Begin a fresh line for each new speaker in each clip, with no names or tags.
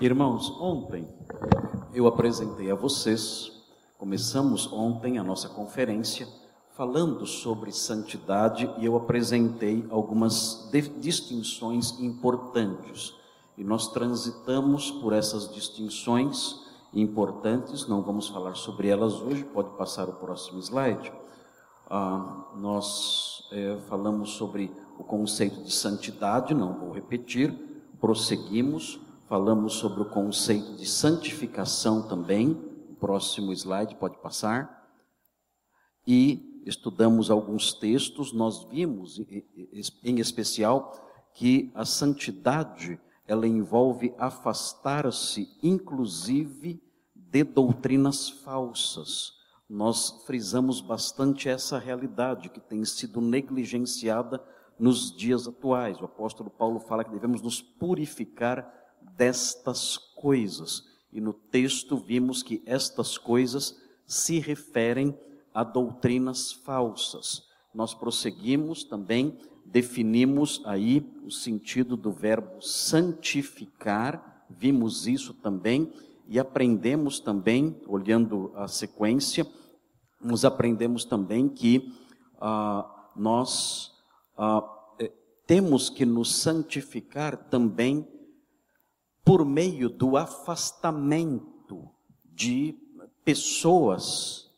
Irmãos, ontem eu apresentei a vocês, começamos ontem a nossa conferência falando sobre santidade e eu apresentei algumas distinções importantes. E nós transitamos por essas distinções importantes, não vamos falar sobre elas hoje, pode passar o próximo slide. Ah, nós é, falamos sobre o conceito de santidade, não vou repetir, prosseguimos, falamos sobre o conceito de santificação também, o próximo slide pode passar, e estudamos alguns textos, nós vimos em especial que a santidade ela envolve afastar-se inclusive de doutrinas falsas. Nós frisamos bastante essa realidade que tem sido negligenciada nos dias atuais. O apóstolo Paulo fala que devemos nos purificar destas coisas. E no texto vimos que estas coisas se referem a doutrinas falsas. Nós prosseguimos também, definimos aí o sentido do verbo santificar, vimos isso também e aprendemos também, olhando a sequência, nos aprendemos também que ah, nós ah, eh, temos que nos santificar também por meio do afastamento de pessoas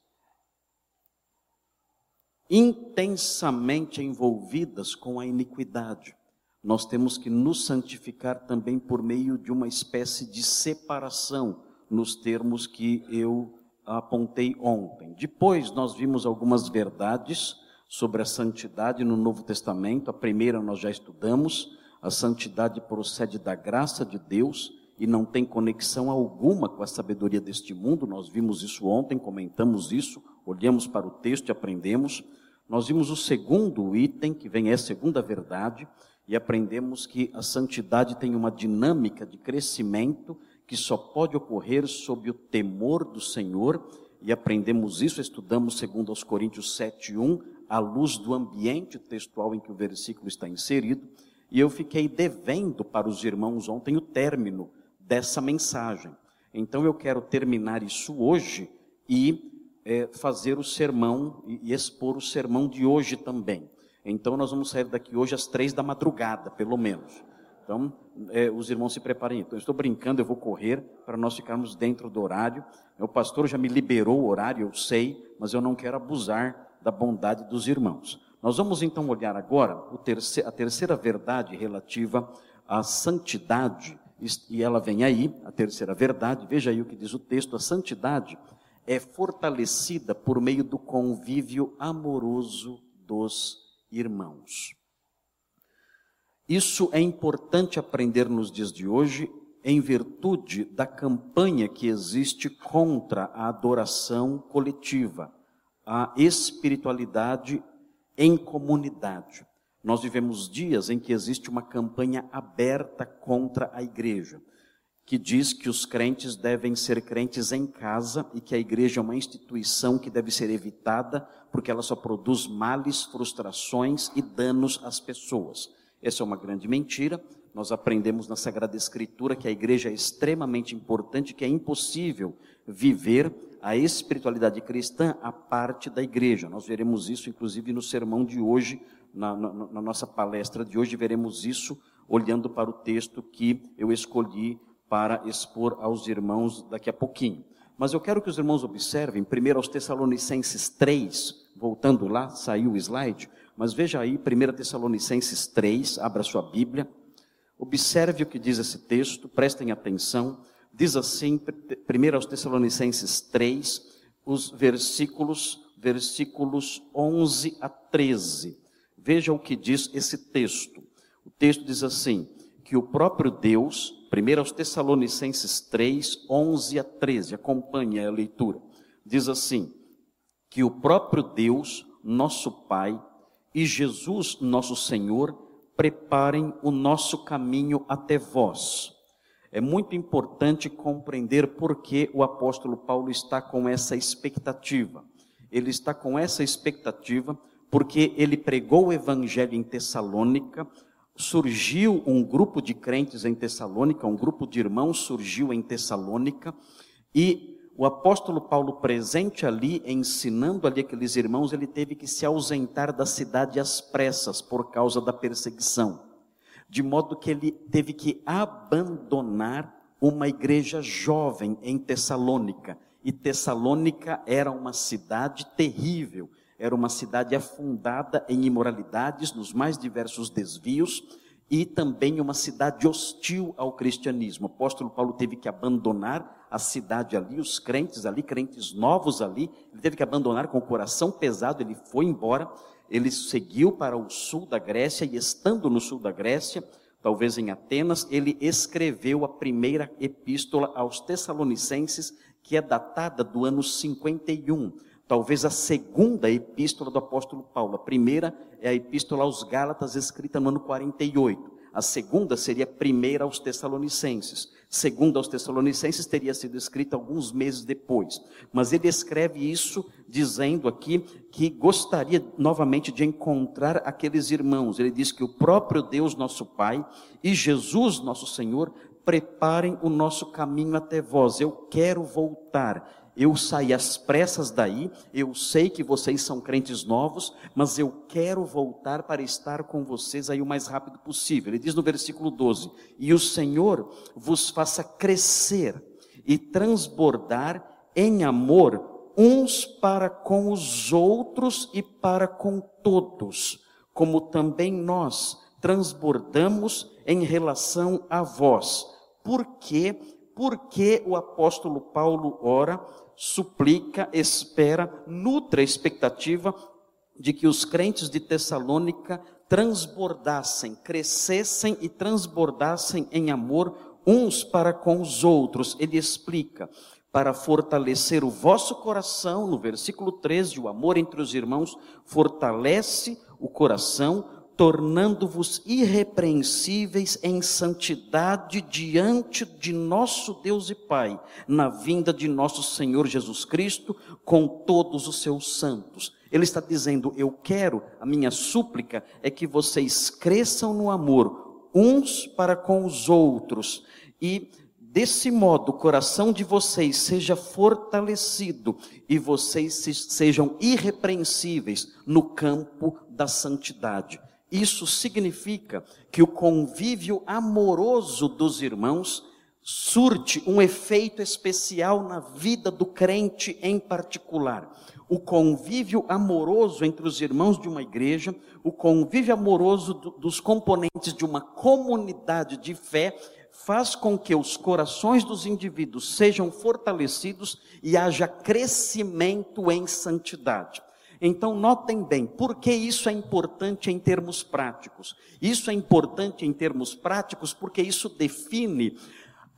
intensamente envolvidas com a iniquidade. Nós temos que nos santificar também por meio de uma espécie de separação, nos termos que eu apontei ontem. Depois, nós vimos algumas verdades sobre a santidade no Novo Testamento. A primeira nós já estudamos. A santidade procede da graça de Deus e não tem conexão alguma com a sabedoria deste mundo. Nós vimos isso ontem, comentamos isso, olhamos para o texto e aprendemos. Nós vimos o segundo item, que vem é a segunda verdade, e aprendemos que a santidade tem uma dinâmica de crescimento que só pode ocorrer sob o temor do Senhor, e aprendemos isso, estudamos segundo aos Coríntios 7:1, à luz do ambiente textual em que o versículo está inserido, e eu fiquei devendo para os irmãos ontem o término dessa mensagem. Então eu quero terminar isso hoje e é, fazer o sermão e, e expor o sermão de hoje também. Então nós vamos sair daqui hoje às três da madrugada, pelo menos. Então, é, os irmãos se preparem. Então, eu estou brincando, eu vou correr para nós ficarmos dentro do horário. O pastor já me liberou o horário, eu sei, mas eu não quero abusar da bondade dos irmãos. Nós vamos então olhar agora a terceira verdade relativa à santidade, e ela vem aí, a terceira verdade, veja aí o que diz o texto: a santidade é fortalecida por meio do convívio amoroso dos irmãos. Isso é importante aprender nos dias de hoje, em virtude da campanha que existe contra a adoração coletiva, a espiritualidade em comunidade. Nós vivemos dias em que existe uma campanha aberta contra a igreja, que diz que os crentes devem ser crentes em casa e que a igreja é uma instituição que deve ser evitada porque ela só produz males, frustrações e danos às pessoas. Essa é uma grande mentira. Nós aprendemos na Sagrada Escritura que a igreja é extremamente importante, que é impossível viver a espiritualidade cristã a parte da igreja. Nós veremos isso, inclusive, no sermão de hoje, na, na, na nossa palestra de hoje, veremos isso olhando para o texto que eu escolhi para expor aos irmãos daqui a pouquinho. Mas eu quero que os irmãos observem, primeiro aos Tessalonicenses 3, voltando lá, saiu o slide, mas veja aí, 1 Tessalonicenses 3, abra sua Bíblia, observe o que diz esse texto, prestem atenção, diz assim, 1 Tessalonicenses 3, os versículos, versículos 11 a 13. Veja o que diz esse texto. O texto diz assim: que o próprio Deus, 1 Tessalonicenses 3, 11 a 13, acompanhe a leitura, diz assim: que o próprio Deus, nosso Pai, e Jesus, nosso Senhor, preparem o nosso caminho até vós. É muito importante compreender por que o apóstolo Paulo está com essa expectativa. Ele está com essa expectativa porque ele pregou o evangelho em Tessalônica, surgiu um grupo de crentes em Tessalônica, um grupo de irmãos surgiu em Tessalônica, e o apóstolo Paulo, presente ali, ensinando ali aqueles irmãos, ele teve que se ausentar da cidade às pressas por causa da perseguição, de modo que ele teve que abandonar uma igreja jovem em Tessalônica, e Tessalônica era uma cidade terrível, era uma cidade afundada em imoralidades, nos mais diversos desvios, e também uma cidade hostil ao cristianismo. O apóstolo Paulo teve que abandonar a cidade ali, os crentes ali, crentes novos ali, ele teve que abandonar com o coração pesado, ele foi embora, ele seguiu para o sul da Grécia, e estando no sul da Grécia, talvez em Atenas, ele escreveu a primeira epístola aos Tessalonicenses, que é datada do ano 51 talvez a segunda epístola do apóstolo Paulo. A primeira é a epístola aos Gálatas, escrita no ano 48. A segunda seria a primeira aos Tessalonicenses. Segunda aos Tessalonicenses teria sido escrita alguns meses depois. Mas ele escreve isso dizendo aqui que gostaria novamente de encontrar aqueles irmãos. Ele diz que o próprio Deus, nosso Pai, e Jesus, nosso Senhor, preparem o nosso caminho até vós. Eu quero voltar eu saí às pressas daí, eu sei que vocês são crentes novos, mas eu quero voltar para estar com vocês aí o mais rápido possível. Ele diz no versículo 12: E o Senhor vos faça crescer e transbordar em amor uns para com os outros e para com todos, como também nós transbordamos em relação a vós. Por quê? Porque o apóstolo Paulo ora suplica, espera, nutre a expectativa de que os crentes de Tessalônica transbordassem, crescessem e transbordassem em amor uns para com os outros. Ele explica, para fortalecer o vosso coração, no versículo 13, o amor entre os irmãos fortalece o coração, tornando-vos irrepreensíveis em santidade diante de nosso Deus e Pai, na vinda de nosso Senhor Jesus Cristo, com todos os seus santos. Ele está dizendo: Eu quero, a minha súplica é que vocês cresçam no amor, uns para com os outros, e desse modo o coração de vocês seja fortalecido e vocês sejam irrepreensíveis no campo da santidade. Isso significa que o convívio amoroso dos irmãos surte um efeito especial na vida do crente em particular. O convívio amoroso entre os irmãos de uma igreja, o convívio amoroso do, dos componentes de uma comunidade de fé, faz com que os corações dos indivíduos sejam fortalecidos e haja crescimento em santidade. Então, notem bem, por que isso é importante em termos práticos? Isso é importante em termos práticos porque isso define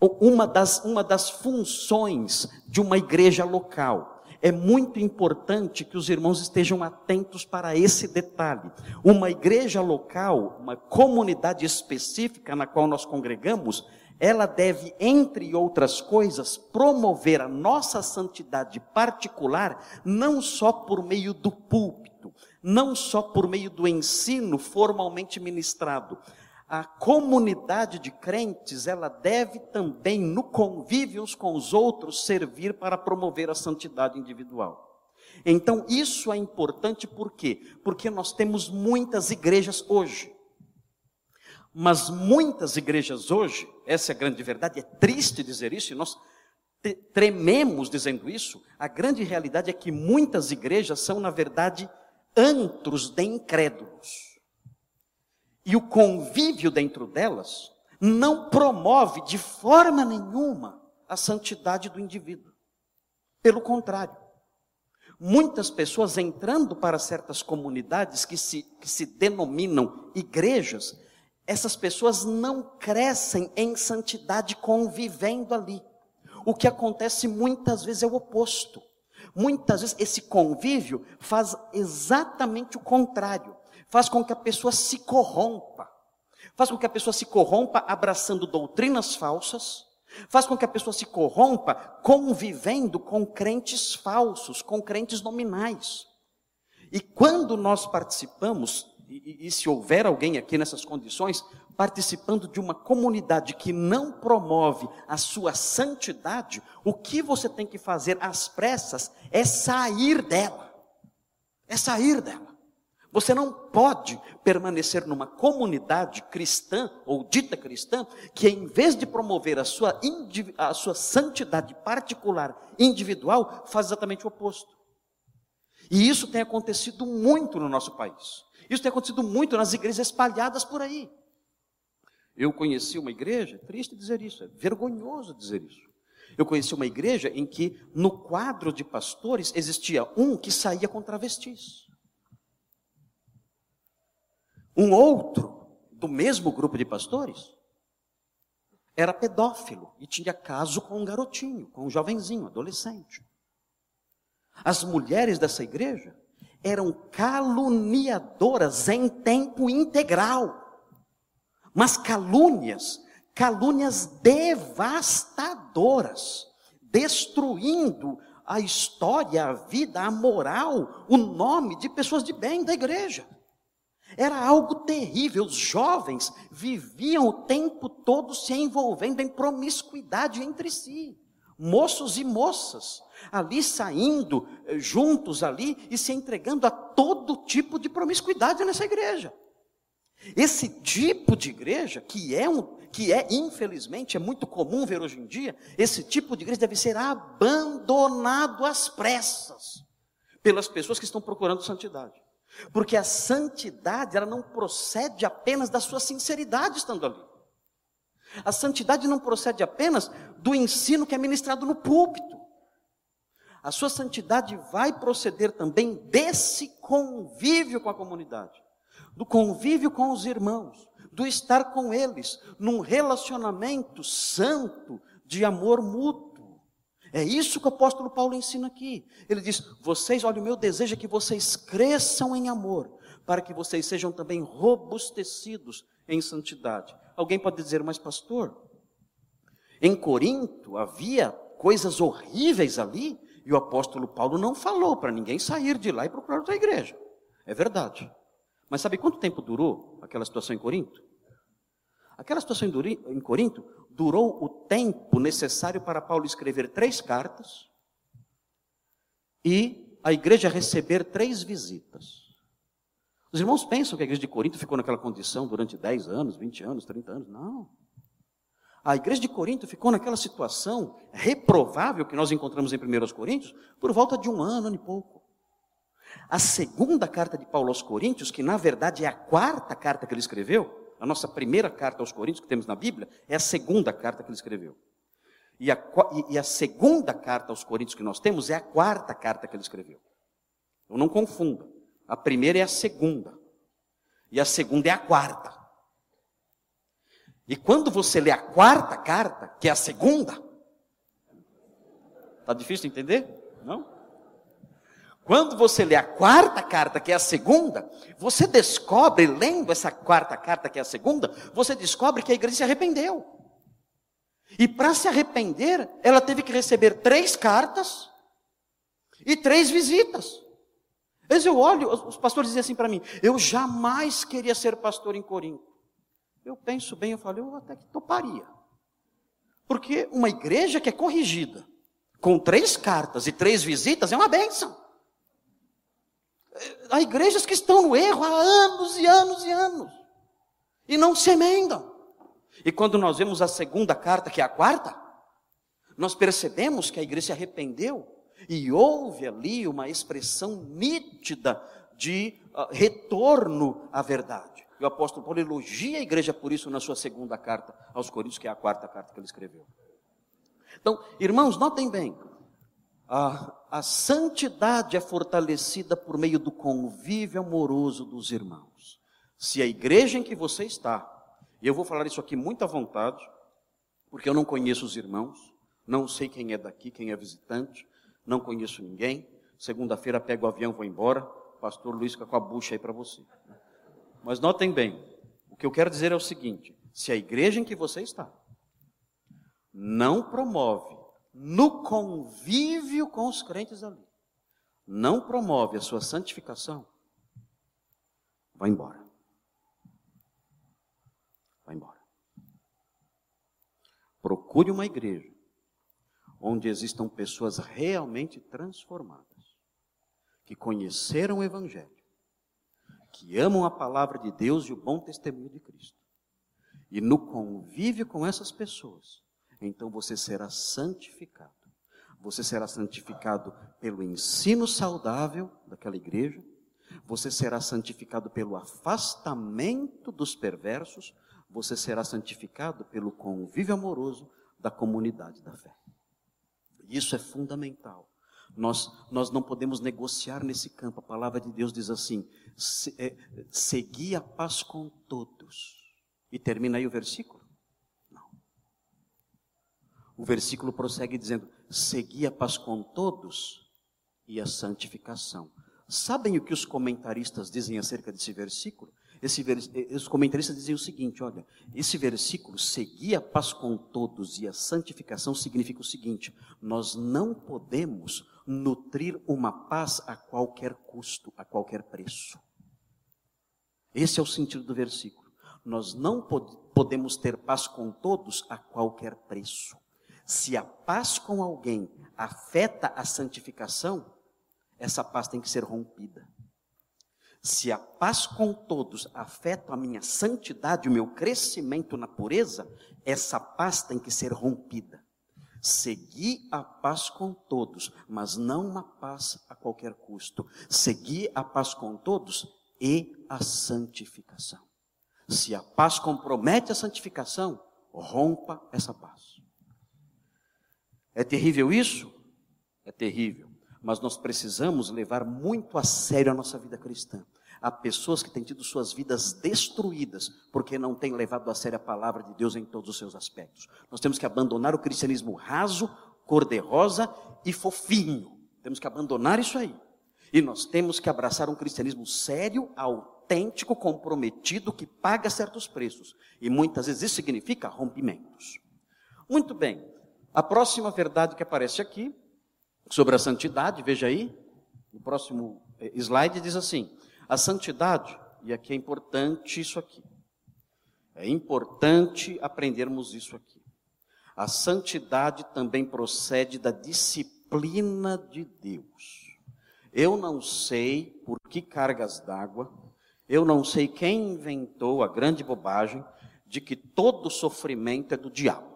uma das, uma das funções de uma igreja local. É muito importante que os irmãos estejam atentos para esse detalhe. Uma igreja local, uma comunidade específica na qual nós congregamos, ela deve, entre outras coisas, promover a nossa santidade particular, não só por meio do púlpito, não só por meio do ensino formalmente ministrado. A comunidade de crentes, ela deve também, no convívio uns com os outros, servir para promover a santidade individual. Então, isso é importante por quê? Porque nós temos muitas igrejas hoje mas muitas igrejas hoje, essa é a grande verdade, é triste dizer isso, e nós trememos dizendo isso. A grande realidade é que muitas igrejas são, na verdade, antros de incrédulos. E o convívio dentro delas não promove de forma nenhuma a santidade do indivíduo. Pelo contrário, muitas pessoas entrando para certas comunidades que se, que se denominam igrejas, essas pessoas não crescem em santidade convivendo ali. O que acontece muitas vezes é o oposto. Muitas vezes esse convívio faz exatamente o contrário. Faz com que a pessoa se corrompa. Faz com que a pessoa se corrompa abraçando doutrinas falsas. Faz com que a pessoa se corrompa convivendo com crentes falsos, com crentes nominais. E quando nós participamos e, e, se houver alguém aqui nessas condições, participando de uma comunidade que não promove a sua santidade, o que você tem que fazer às pressas é sair dela. É sair dela. Você não pode permanecer numa comunidade cristã ou dita cristã que, em vez de promover a sua, a sua santidade particular, individual, faz exatamente o oposto. E isso tem acontecido muito no nosso país. Isso tem acontecido muito nas igrejas espalhadas por aí. Eu conheci uma igreja, é triste dizer isso, é vergonhoso dizer isso. Eu conheci uma igreja em que no quadro de pastores existia um que saía com travestis. Um outro, do mesmo grupo de pastores, era pedófilo e tinha caso com um garotinho, com um jovenzinho, adolescente. As mulheres dessa igreja eram caluniadoras em tempo integral. Mas calúnias, calúnias devastadoras, destruindo a história, a vida, a moral, o nome de pessoas de bem da igreja. Era algo terrível. Os jovens viviam o tempo todo se envolvendo em promiscuidade entre si. Moços e moças, ali saindo eh, juntos ali e se entregando a todo tipo de promiscuidade nessa igreja. Esse tipo de igreja, que é um, que é infelizmente é muito comum ver hoje em dia, esse tipo de igreja deve ser abandonado às pressas pelas pessoas que estão procurando santidade. Porque a santidade, ela não procede apenas da sua sinceridade estando ali. A santidade não procede apenas do ensino que é ministrado no púlpito. A sua santidade vai proceder também desse convívio com a comunidade, do convívio com os irmãos, do estar com eles, num relacionamento santo de amor mútuo. É isso que o apóstolo Paulo ensina aqui. Ele diz: Vocês, olha, o meu desejo é que vocês cresçam em amor, para que vocês sejam também robustecidos em santidade. Alguém pode dizer, mas pastor, em Corinto havia coisas horríveis ali, e o apóstolo Paulo não falou para ninguém sair de lá e procurar outra igreja. É verdade. Mas sabe quanto tempo durou aquela situação em Corinto? Aquela situação em Corinto durou o tempo necessário para Paulo escrever três cartas e a igreja receber três visitas. Os irmãos pensam que a igreja de Corinto ficou naquela condição durante 10 anos, 20 anos, 30 anos. Não. A igreja de Corinto ficou naquela situação reprovável que nós encontramos em 1 Coríntios por volta de um ano, ano e pouco. A segunda carta de Paulo aos Coríntios, que na verdade é a quarta carta que ele escreveu, a nossa primeira carta aos Coríntios que temos na Bíblia, é a segunda carta que ele escreveu. E a, e a segunda carta aos Coríntios que nós temos é a quarta carta que ele escreveu. Então não confunda. A primeira é a segunda. E a segunda é a quarta. E quando você lê a quarta carta, que é a segunda, está difícil de entender? Não? Quando você lê a quarta carta, que é a segunda, você descobre, lendo essa quarta carta, que é a segunda, você descobre que a igreja se arrependeu. E para se arrepender, ela teve que receber três cartas e três visitas. Às vezes eu olho, os pastores dizem assim para mim: eu jamais queria ser pastor em Corinto. Eu penso bem, eu falo, eu até que toparia. Porque uma igreja que é corrigida, com três cartas e três visitas, é uma bênção. Há igrejas que estão no erro há anos e anos e anos, e não se emendam. E quando nós vemos a segunda carta, que é a quarta, nós percebemos que a igreja se arrependeu, e houve ali uma expressão nítida de uh, retorno à verdade. E o apóstolo Paulo elogia a igreja por isso na sua segunda carta aos Coríntios, que é a quarta carta que ele escreveu. Então, irmãos, notem bem, a, a santidade é fortalecida por meio do convívio amoroso dos irmãos. Se a igreja em que você está, e eu vou falar isso aqui muito à vontade, porque eu não conheço os irmãos, não sei quem é daqui, quem é visitante, não conheço ninguém. Segunda-feira pego o avião, vou embora. Pastor Luiz fica com a bucha aí para você. Mas notem bem, o que eu quero dizer é o seguinte: se a igreja em que você está não promove no convívio com os crentes ali, não promove a sua santificação, vai embora. Vai embora. Procure uma igreja onde existam pessoas realmente transformadas, que conheceram o Evangelho, que amam a palavra de Deus e o bom testemunho de Cristo. E no convívio com essas pessoas, então você será santificado. Você será santificado pelo ensino saudável daquela igreja, você será santificado pelo afastamento dos perversos, você será santificado pelo convívio amoroso da comunidade da fé. Isso é fundamental. Nós, nós não podemos negociar nesse campo. A palavra de Deus diz assim: se, é, segui a paz com todos. E termina aí o versículo? Não. O versículo prossegue dizendo: segui a paz com todos e a santificação. Sabem o que os comentaristas dizem acerca desse versículo? Esse os comentaristas dizem o seguinte: olha, esse versículo, seguir a paz com todos e a santificação, significa o seguinte: nós não podemos nutrir uma paz a qualquer custo, a qualquer preço. Esse é o sentido do versículo. Nós não pod podemos ter paz com todos a qualquer preço. Se a paz com alguém afeta a santificação, essa paz tem que ser rompida. Se a paz com todos afeta a minha santidade, o meu crescimento na pureza, essa paz tem que ser rompida. Seguir a paz com todos, mas não uma paz a qualquer custo. Seguir a paz com todos e a santificação. Se a paz compromete a santificação, rompa essa paz. É terrível isso? É terrível mas nós precisamos levar muito a sério a nossa vida cristã. Há pessoas que têm tido suas vidas destruídas porque não têm levado a sério a palavra de Deus em todos os seus aspectos. Nós temos que abandonar o cristianismo raso, cor-de-rosa e fofinho. Temos que abandonar isso aí. E nós temos que abraçar um cristianismo sério, autêntico, comprometido, que paga certos preços. E muitas vezes isso significa rompimentos. Muito bem. A próxima verdade que aparece aqui sobre a santidade, veja aí, no próximo eh, slide diz assim: a santidade, e aqui é importante isso aqui, é importante aprendermos isso aqui. A santidade também procede da disciplina de Deus. Eu não sei por que cargas d'água, eu não sei quem inventou a grande bobagem de que todo sofrimento é do diabo.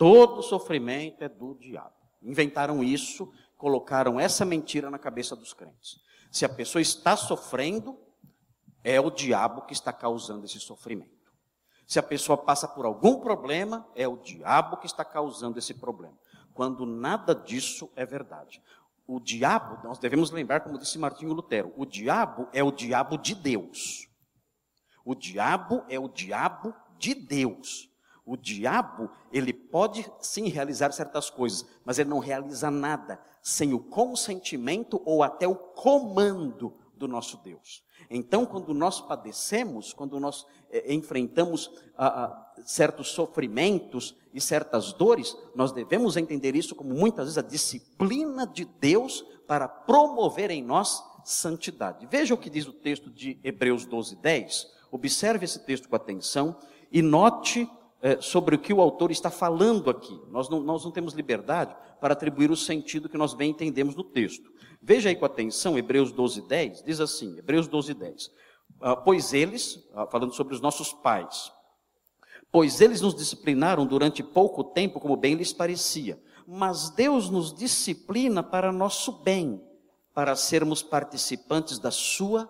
Todo sofrimento é do diabo. Inventaram isso, colocaram essa mentira na cabeça dos crentes. Se a pessoa está sofrendo, é o diabo que está causando esse sofrimento. Se a pessoa passa por algum problema, é o diabo que está causando esse problema. Quando nada disso é verdade. O diabo, nós devemos lembrar, como disse Martinho Lutero, o diabo é o diabo de Deus. O diabo é o diabo de Deus. O diabo, ele pode sim realizar certas coisas, mas ele não realiza nada sem o consentimento ou até o comando do nosso Deus. Então, quando nós padecemos, quando nós é, enfrentamos ah, ah, certos sofrimentos e certas dores, nós devemos entender isso como muitas vezes a disciplina de Deus para promover em nós santidade. Veja o que diz o texto de Hebreus 12, 10. Observe esse texto com atenção e note é, sobre o que o autor está falando aqui. Nós não, nós não temos liberdade para atribuir o sentido que nós bem entendemos no texto. Veja aí com atenção, Hebreus 12, 10, diz assim, Hebreus 12, 10. Ah, pois eles, ah, falando sobre os nossos pais, pois eles nos disciplinaram durante pouco tempo, como bem lhes parecia, mas Deus nos disciplina para nosso bem, para sermos participantes da sua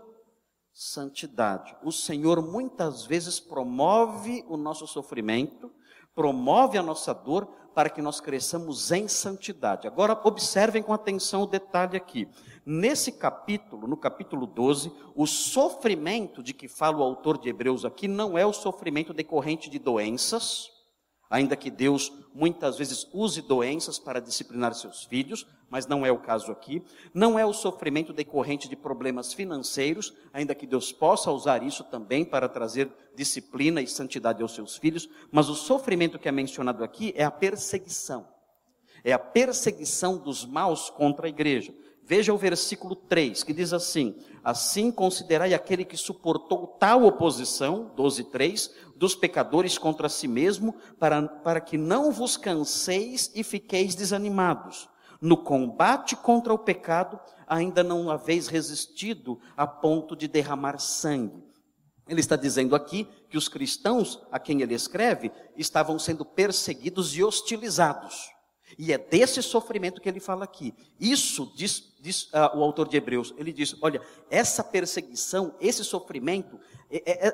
santidade. O Senhor muitas vezes promove o nosso sofrimento, promove a nossa dor para que nós cresçamos em santidade. Agora observem com atenção o detalhe aqui. Nesse capítulo, no capítulo 12, o sofrimento de que fala o autor de Hebreus aqui não é o sofrimento decorrente de doenças, ainda que Deus muitas vezes use doenças para disciplinar seus filhos, mas não é o caso aqui. Não é o sofrimento decorrente de problemas financeiros, ainda que Deus possa usar isso também para trazer disciplina e santidade aos seus filhos, mas o sofrimento que é mencionado aqui é a perseguição. É a perseguição dos maus contra a igreja. Veja o versículo 3, que diz assim: Assim considerai aquele que suportou tal oposição, 12, 3, dos pecadores contra si mesmo, para, para que não vos canseis e fiqueis desanimados. No combate contra o pecado, ainda não haveis resistido a ponto de derramar sangue. Ele está dizendo aqui que os cristãos a quem ele escreve estavam sendo perseguidos e hostilizados. E é desse sofrimento que ele fala aqui. Isso diz, diz uh, o autor de Hebreus. Ele diz: olha, essa perseguição, esse sofrimento,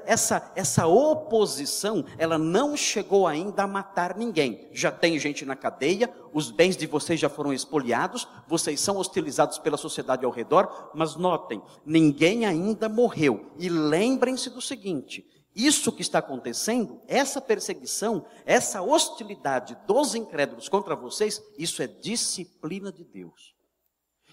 essa, essa oposição, ela não chegou ainda a matar ninguém. Já tem gente na cadeia, os bens de vocês já foram expoliados, vocês são hostilizados pela sociedade ao redor, mas notem, ninguém ainda morreu. E lembrem-se do seguinte: isso que está acontecendo, essa perseguição, essa hostilidade dos incrédulos contra vocês, isso é disciplina de Deus.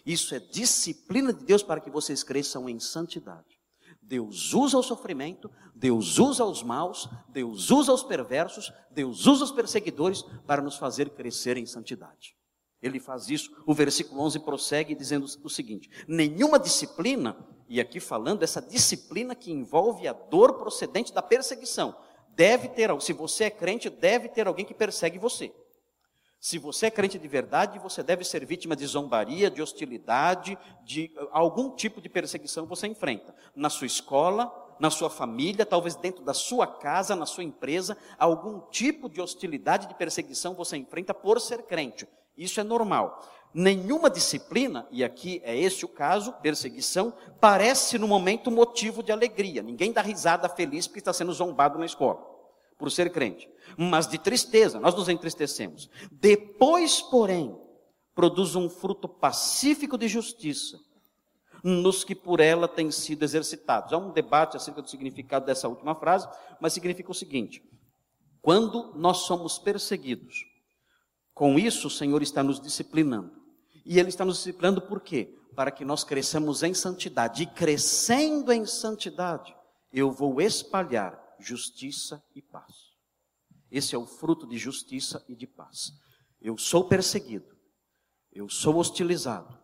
Isso é disciplina de Deus para que vocês cresçam em santidade. Deus usa o sofrimento, Deus usa os maus, Deus usa os perversos, Deus usa os perseguidores para nos fazer crescer em santidade. Ele faz isso. O versículo 11 prossegue dizendo o seguinte: nenhuma disciplina e aqui falando essa disciplina que envolve a dor procedente da perseguição. Deve ter, se você é crente, deve ter alguém que persegue você. Se você é crente de verdade, você deve ser vítima de zombaria, de hostilidade, de eh, algum tipo de perseguição você enfrenta. Na sua escola, na sua família, talvez dentro da sua casa, na sua empresa, algum tipo de hostilidade, de perseguição você enfrenta por ser crente. Isso é normal nenhuma disciplina, e aqui é esse o caso, perseguição, parece no momento motivo de alegria. Ninguém dá risada feliz porque está sendo zombado na escola, por ser crente. Mas de tristeza, nós nos entristecemos. Depois, porém, produz um fruto pacífico de justiça nos que por ela têm sido exercitados. Há um debate acerca do significado dessa última frase, mas significa o seguinte: quando nós somos perseguidos, com isso o Senhor está nos disciplinando. E Ele está nos disciplinando por quê? Para que nós cresçamos em santidade. E crescendo em santidade, eu vou espalhar justiça e paz. Esse é o fruto de justiça e de paz. Eu sou perseguido, eu sou hostilizado,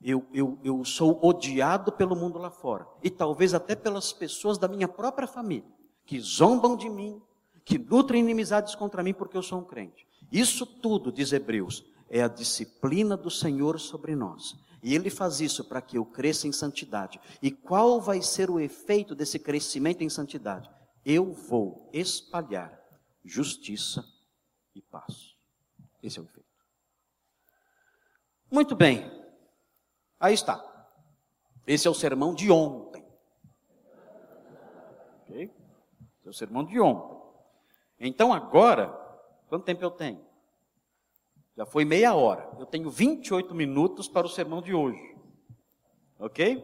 eu, eu, eu sou odiado pelo mundo lá fora, e talvez até pelas pessoas da minha própria família, que zombam de mim, que nutrem inimizades contra mim porque eu sou um crente. Isso tudo, diz Hebreus, é a disciplina do Senhor sobre nós. E Ele faz isso para que eu cresça em santidade. E qual vai ser o efeito desse crescimento em santidade? Eu vou espalhar justiça e paz. Esse é o efeito. Muito bem. Aí está. Esse é o sermão de ontem. Ok? Esse é o sermão de ontem. Então agora, quanto tempo eu tenho? Já foi meia hora. Eu tenho 28 minutos para o sermão de hoje. Ok?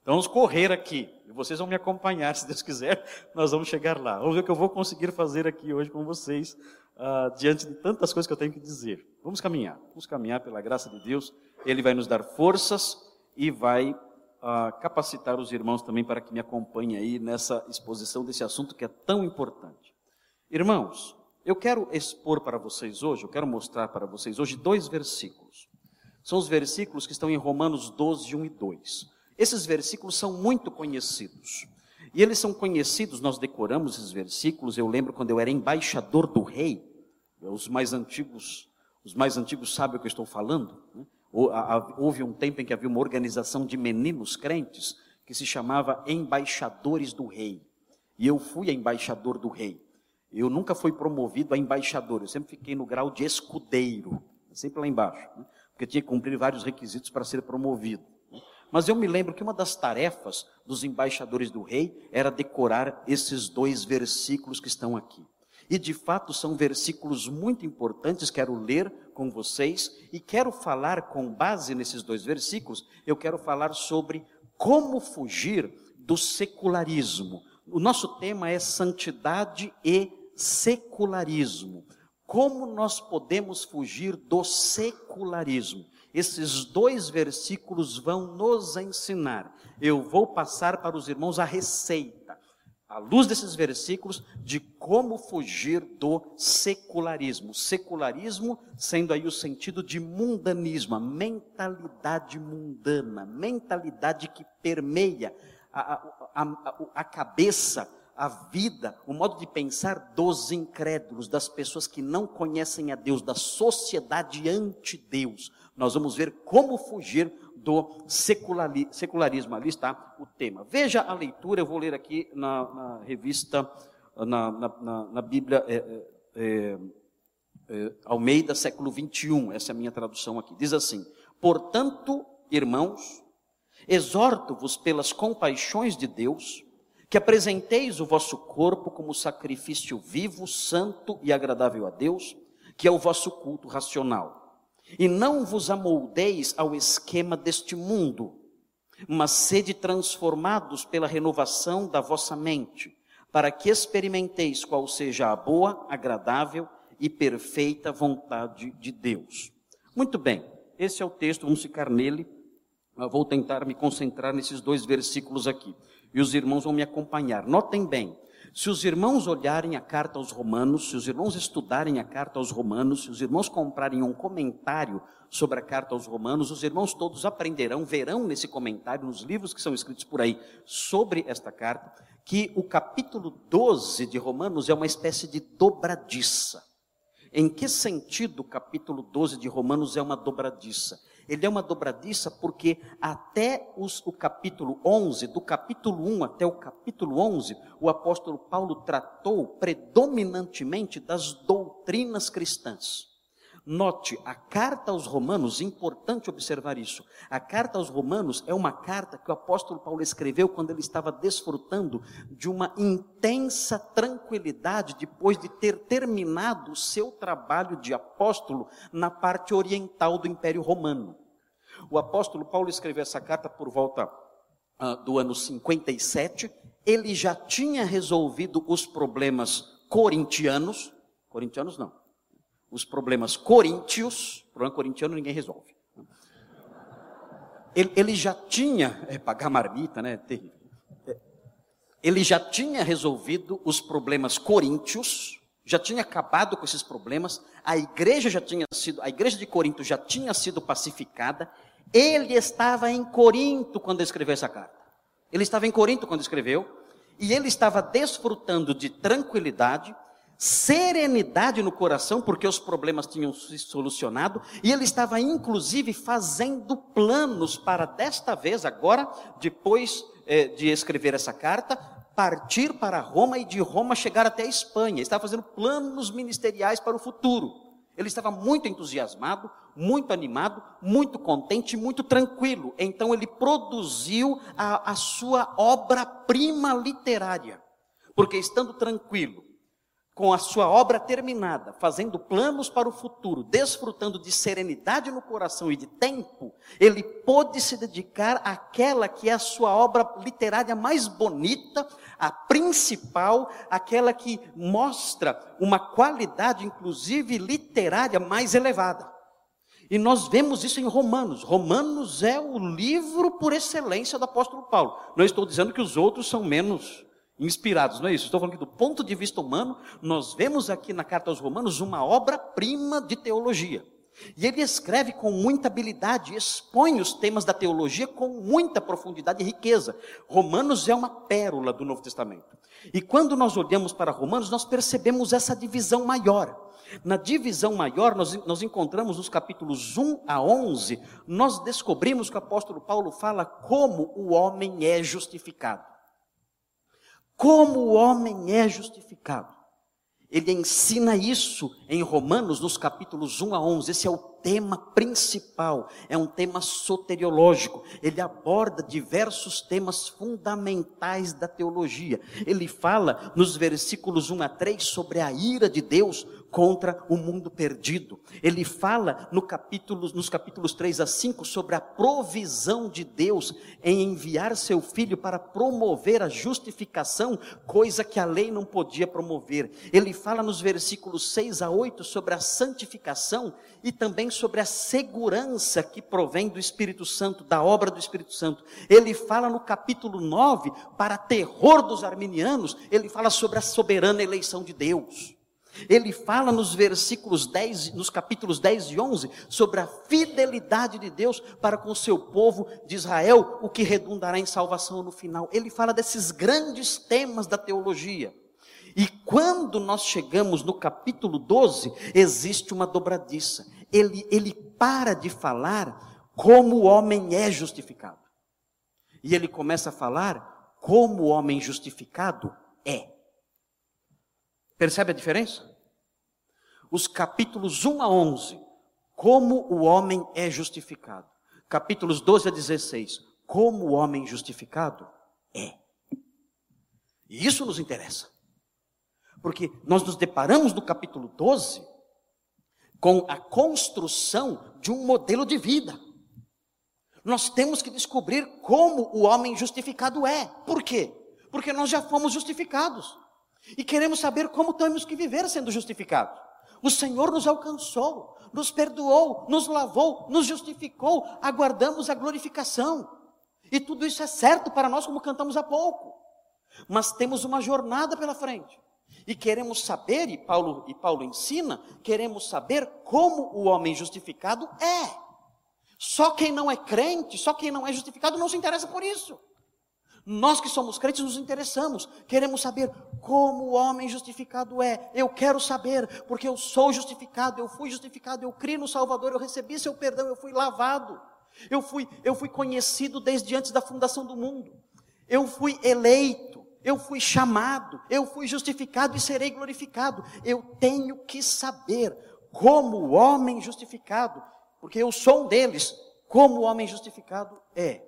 Então vamos correr aqui. E vocês vão me acompanhar, se Deus quiser, nós vamos chegar lá. Vamos ver o que eu vou conseguir fazer aqui hoje com vocês, uh, diante de tantas coisas que eu tenho que dizer. Vamos caminhar. Vamos caminhar pela graça de Deus. Ele vai nos dar forças e vai uh, capacitar os irmãos também para que me acompanhem aí nessa exposição desse assunto que é tão importante. Irmãos, eu quero expor para vocês hoje, eu quero mostrar para vocês hoje dois versículos. São os versículos que estão em Romanos 12, 1 e 2. Esses versículos são muito conhecidos. E eles são conhecidos, nós decoramos esses versículos. Eu lembro quando eu era embaixador do rei, os mais antigos, os mais antigos sabem o que eu estou falando. Né? Houve um tempo em que havia uma organização de meninos crentes que se chamava Embaixadores do Rei. E eu fui embaixador do rei. Eu nunca fui promovido a embaixador, eu sempre fiquei no grau de escudeiro, sempre lá embaixo, né? porque tinha que cumprir vários requisitos para ser promovido. Né? Mas eu me lembro que uma das tarefas dos embaixadores do rei era decorar esses dois versículos que estão aqui. E de fato são versículos muito importantes, quero ler com vocês e quero falar com base nesses dois versículos, eu quero falar sobre como fugir do secularismo. O nosso tema é santidade e secularismo. Como nós podemos fugir do secularismo? Esses dois versículos vão nos ensinar. Eu vou passar para os irmãos a receita, à luz desses versículos, de como fugir do secularismo. Secularismo sendo aí o sentido de mundanismo, a mentalidade mundana, mentalidade que permeia a, a, a, a cabeça, a vida, o modo de pensar dos incrédulos, das pessoas que não conhecem a Deus, da sociedade ante-Deus. Nós vamos ver como fugir do secularismo. Ali está o tema. Veja a leitura, eu vou ler aqui na, na revista, na, na, na Bíblia é, é, é, é Almeida, século 21. Essa é a minha tradução aqui. Diz assim: Portanto, irmãos, exorto-vos pelas compaixões de Deus, que apresenteis o vosso corpo como sacrifício vivo, santo e agradável a Deus, que é o vosso culto racional. E não vos amoldeis ao esquema deste mundo, mas sede transformados pela renovação da vossa mente, para que experimenteis qual seja a boa, agradável e perfeita vontade de Deus. Muito bem, esse é o texto, vamos ficar nele. Eu vou tentar me concentrar nesses dois versículos aqui. E os irmãos vão me acompanhar. Notem bem, se os irmãos olharem a carta aos Romanos, se os irmãos estudarem a carta aos Romanos, se os irmãos comprarem um comentário sobre a carta aos Romanos, os irmãos todos aprenderão, verão nesse comentário, nos livros que são escritos por aí sobre esta carta, que o capítulo 12 de Romanos é uma espécie de dobradiça. Em que sentido o capítulo 12 de Romanos é uma dobradiça? Ele é uma dobradiça porque até os, o capítulo 11, do capítulo 1 até o capítulo 11, o apóstolo Paulo tratou predominantemente das doutrinas cristãs. Note, a carta aos Romanos, importante observar isso. A carta aos Romanos é uma carta que o apóstolo Paulo escreveu quando ele estava desfrutando de uma intensa tranquilidade depois de ter terminado o seu trabalho de apóstolo na parte oriental do Império Romano. O apóstolo Paulo escreveu essa carta por volta uh, do ano 57. Ele já tinha resolvido os problemas corintianos, corintianos não, os problemas coríntios, problema corintiano ninguém resolve. Ele, ele já tinha, é, pagar marmita, né? Terrível. É, ele já tinha resolvido os problemas coríntios, já tinha acabado com esses problemas, a igreja já tinha sido, a igreja de Corinto já tinha sido pacificada, ele estava em Corinto quando escreveu essa carta. Ele estava em Corinto quando escreveu, e ele estava desfrutando de tranquilidade, serenidade no coração, porque os problemas tinham se solucionado, e ele estava inclusive fazendo planos para desta vez, agora, depois eh, de escrever essa carta, partir para Roma e de Roma chegar até a Espanha. Ele estava fazendo planos ministeriais para o futuro. Ele estava muito entusiasmado, muito animado, muito contente, muito tranquilo. Então ele produziu a, a sua obra-prima literária. Porque estando tranquilo, com a sua obra terminada, fazendo planos para o futuro, desfrutando de serenidade no coração e de tempo, ele pôde se dedicar àquela que é a sua obra literária mais bonita, a principal, aquela que mostra uma qualidade, inclusive literária, mais elevada. E nós vemos isso em Romanos. Romanos é o livro por excelência do apóstolo Paulo. Não estou dizendo que os outros são menos inspirados, não é isso? Estou falando que do ponto de vista humano, nós vemos aqui na carta aos Romanos uma obra-prima de teologia. E ele escreve com muita habilidade, expõe os temas da teologia com muita profundidade e riqueza. Romanos é uma pérola do Novo Testamento. E quando nós olhamos para Romanos, nós percebemos essa divisão maior. Na divisão maior, nós, nós encontramos nos capítulos 1 a 11, nós descobrimos que o apóstolo Paulo fala como o homem é justificado. Como o homem é justificado. Ele ensina isso em Romanos, nos capítulos 1 a 11. Esse é o tema principal, é um tema soteriológico. Ele aborda diversos temas fundamentais da teologia. Ele fala nos versículos 1 a 3 sobre a ira de Deus contra o mundo perdido. Ele fala no capítulo, nos capítulos 3 a 5 sobre a provisão de Deus em enviar seu filho para promover a justificação, coisa que a lei não podia promover. Ele fala nos versículos 6 a 8 sobre a santificação e também sobre a segurança que provém do Espírito Santo, da obra do Espírito Santo. Ele fala no capítulo 9, para terror dos arminianos, ele fala sobre a soberana eleição de Deus. Ele fala nos versículos 10, nos capítulos 10 e 11, sobre a fidelidade de Deus para com o seu povo de Israel, o que redundará em salvação no final. Ele fala desses grandes temas da teologia. E quando nós chegamos no capítulo 12, existe uma dobradiça. Ele, ele para de falar como o homem é justificado. E ele começa a falar como o homem justificado é. Percebe a diferença? Os capítulos 1 a 11, como o homem é justificado. Capítulos 12 a 16, como o homem justificado é. E isso nos interessa. Porque nós nos deparamos no capítulo 12 com a construção de um modelo de vida. Nós temos que descobrir como o homem justificado é. Por quê? Porque nós já fomos justificados. E queremos saber como temos que viver sendo justificados. O Senhor nos alcançou, nos perdoou, nos lavou, nos justificou, aguardamos a glorificação. E tudo isso é certo para nós, como cantamos há pouco. Mas temos uma jornada pela frente. E queremos saber, e Paulo, e Paulo ensina, queremos saber como o homem justificado é. Só quem não é crente, só quem não é justificado não se interessa por isso. Nós que somos crentes nos interessamos, queremos saber como o homem justificado é. Eu quero saber, porque eu sou justificado, eu fui justificado, eu criei no Salvador, eu recebi seu perdão, eu fui lavado. Eu fui, eu fui conhecido desde antes da fundação do mundo. Eu fui eleito, eu fui chamado, eu fui justificado e serei glorificado. Eu tenho que saber como o homem justificado, porque eu sou um deles, como o homem justificado é.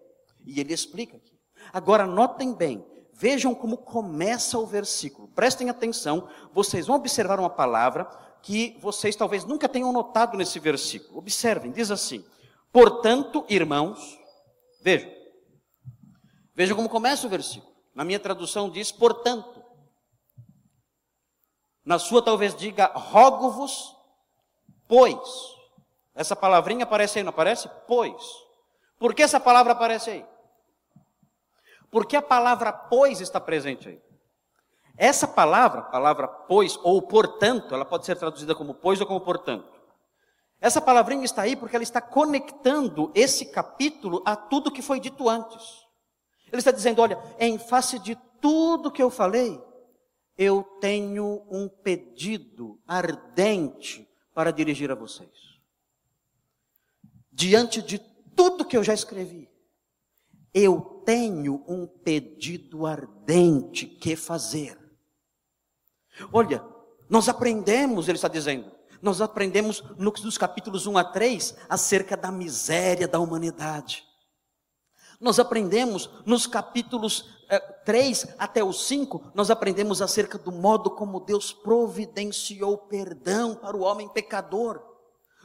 E ele explica aqui. Agora, notem bem, vejam como começa o versículo. Prestem atenção, vocês vão observar uma palavra que vocês talvez nunca tenham notado nesse versículo. Observem, diz assim: Portanto, irmãos, vejam, vejam como começa o versículo. Na minha tradução diz, portanto. Na sua talvez diga, rogo-vos, pois. Essa palavrinha aparece aí, não aparece? Pois. Por que essa palavra aparece aí? Porque a palavra pois está presente aí. Essa palavra, palavra pois ou portanto, ela pode ser traduzida como pois ou como portanto. Essa palavrinha está aí porque ela está conectando esse capítulo a tudo que foi dito antes. Ele está dizendo: olha, em face de tudo que eu falei, eu tenho um pedido ardente para dirigir a vocês. Diante de tudo que eu já escrevi, eu tenho um pedido ardente que fazer. Olha, nós aprendemos, ele está dizendo, nós aprendemos nos capítulos 1 a 3 acerca da miséria da humanidade. Nós aprendemos nos capítulos eh, 3 até o 5, nós aprendemos acerca do modo como Deus providenciou perdão para o homem pecador.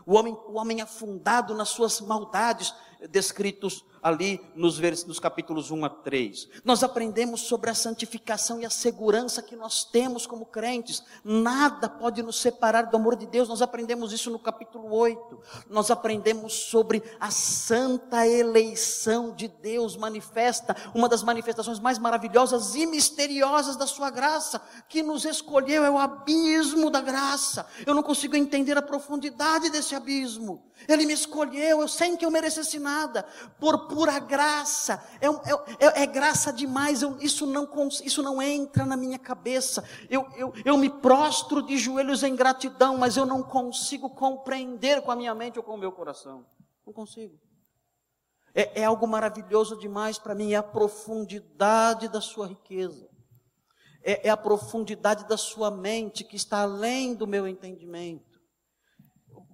O homem, o homem afundado nas suas maldades, descritos ali nos, nos capítulos 1 a 3. Nós aprendemos sobre a santificação e a segurança que nós temos como crentes. Nada pode nos separar do amor de Deus. Nós aprendemos isso no capítulo 8. Nós aprendemos sobre a santa eleição de Deus manifesta, uma das manifestações mais maravilhosas e misteriosas da sua graça, que nos escolheu é o abismo da graça. Eu não consigo entender a profundidade desse abismo. Ele me escolheu, eu sem que eu merecesse nada, por pura graça. É, é, é, é graça demais, eu, isso, não, isso não entra na minha cabeça. Eu, eu, eu me prostro de joelhos em gratidão, mas eu não consigo compreender com a minha mente ou com o meu coração. Não consigo. É, é algo maravilhoso demais para mim, é a profundidade da sua riqueza. É, é a profundidade da sua mente que está além do meu entendimento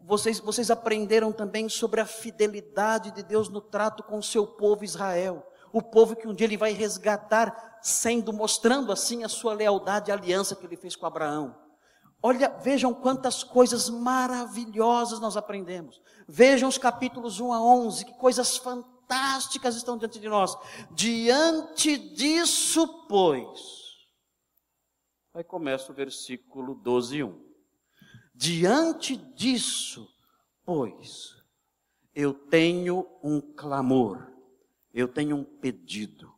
vocês, vocês aprenderam também sobre a fidelidade de Deus no trato com o seu povo Israel. O povo que um dia ele vai resgatar, sendo, mostrando assim a sua lealdade e aliança que ele fez com Abraão. Olha, vejam quantas coisas maravilhosas nós aprendemos. Vejam os capítulos 1 a 11, que coisas fantásticas estão diante de nós. Diante disso, pois. Aí começa o versículo 12, 1. Diante disso, pois, eu tenho um clamor, eu tenho um pedido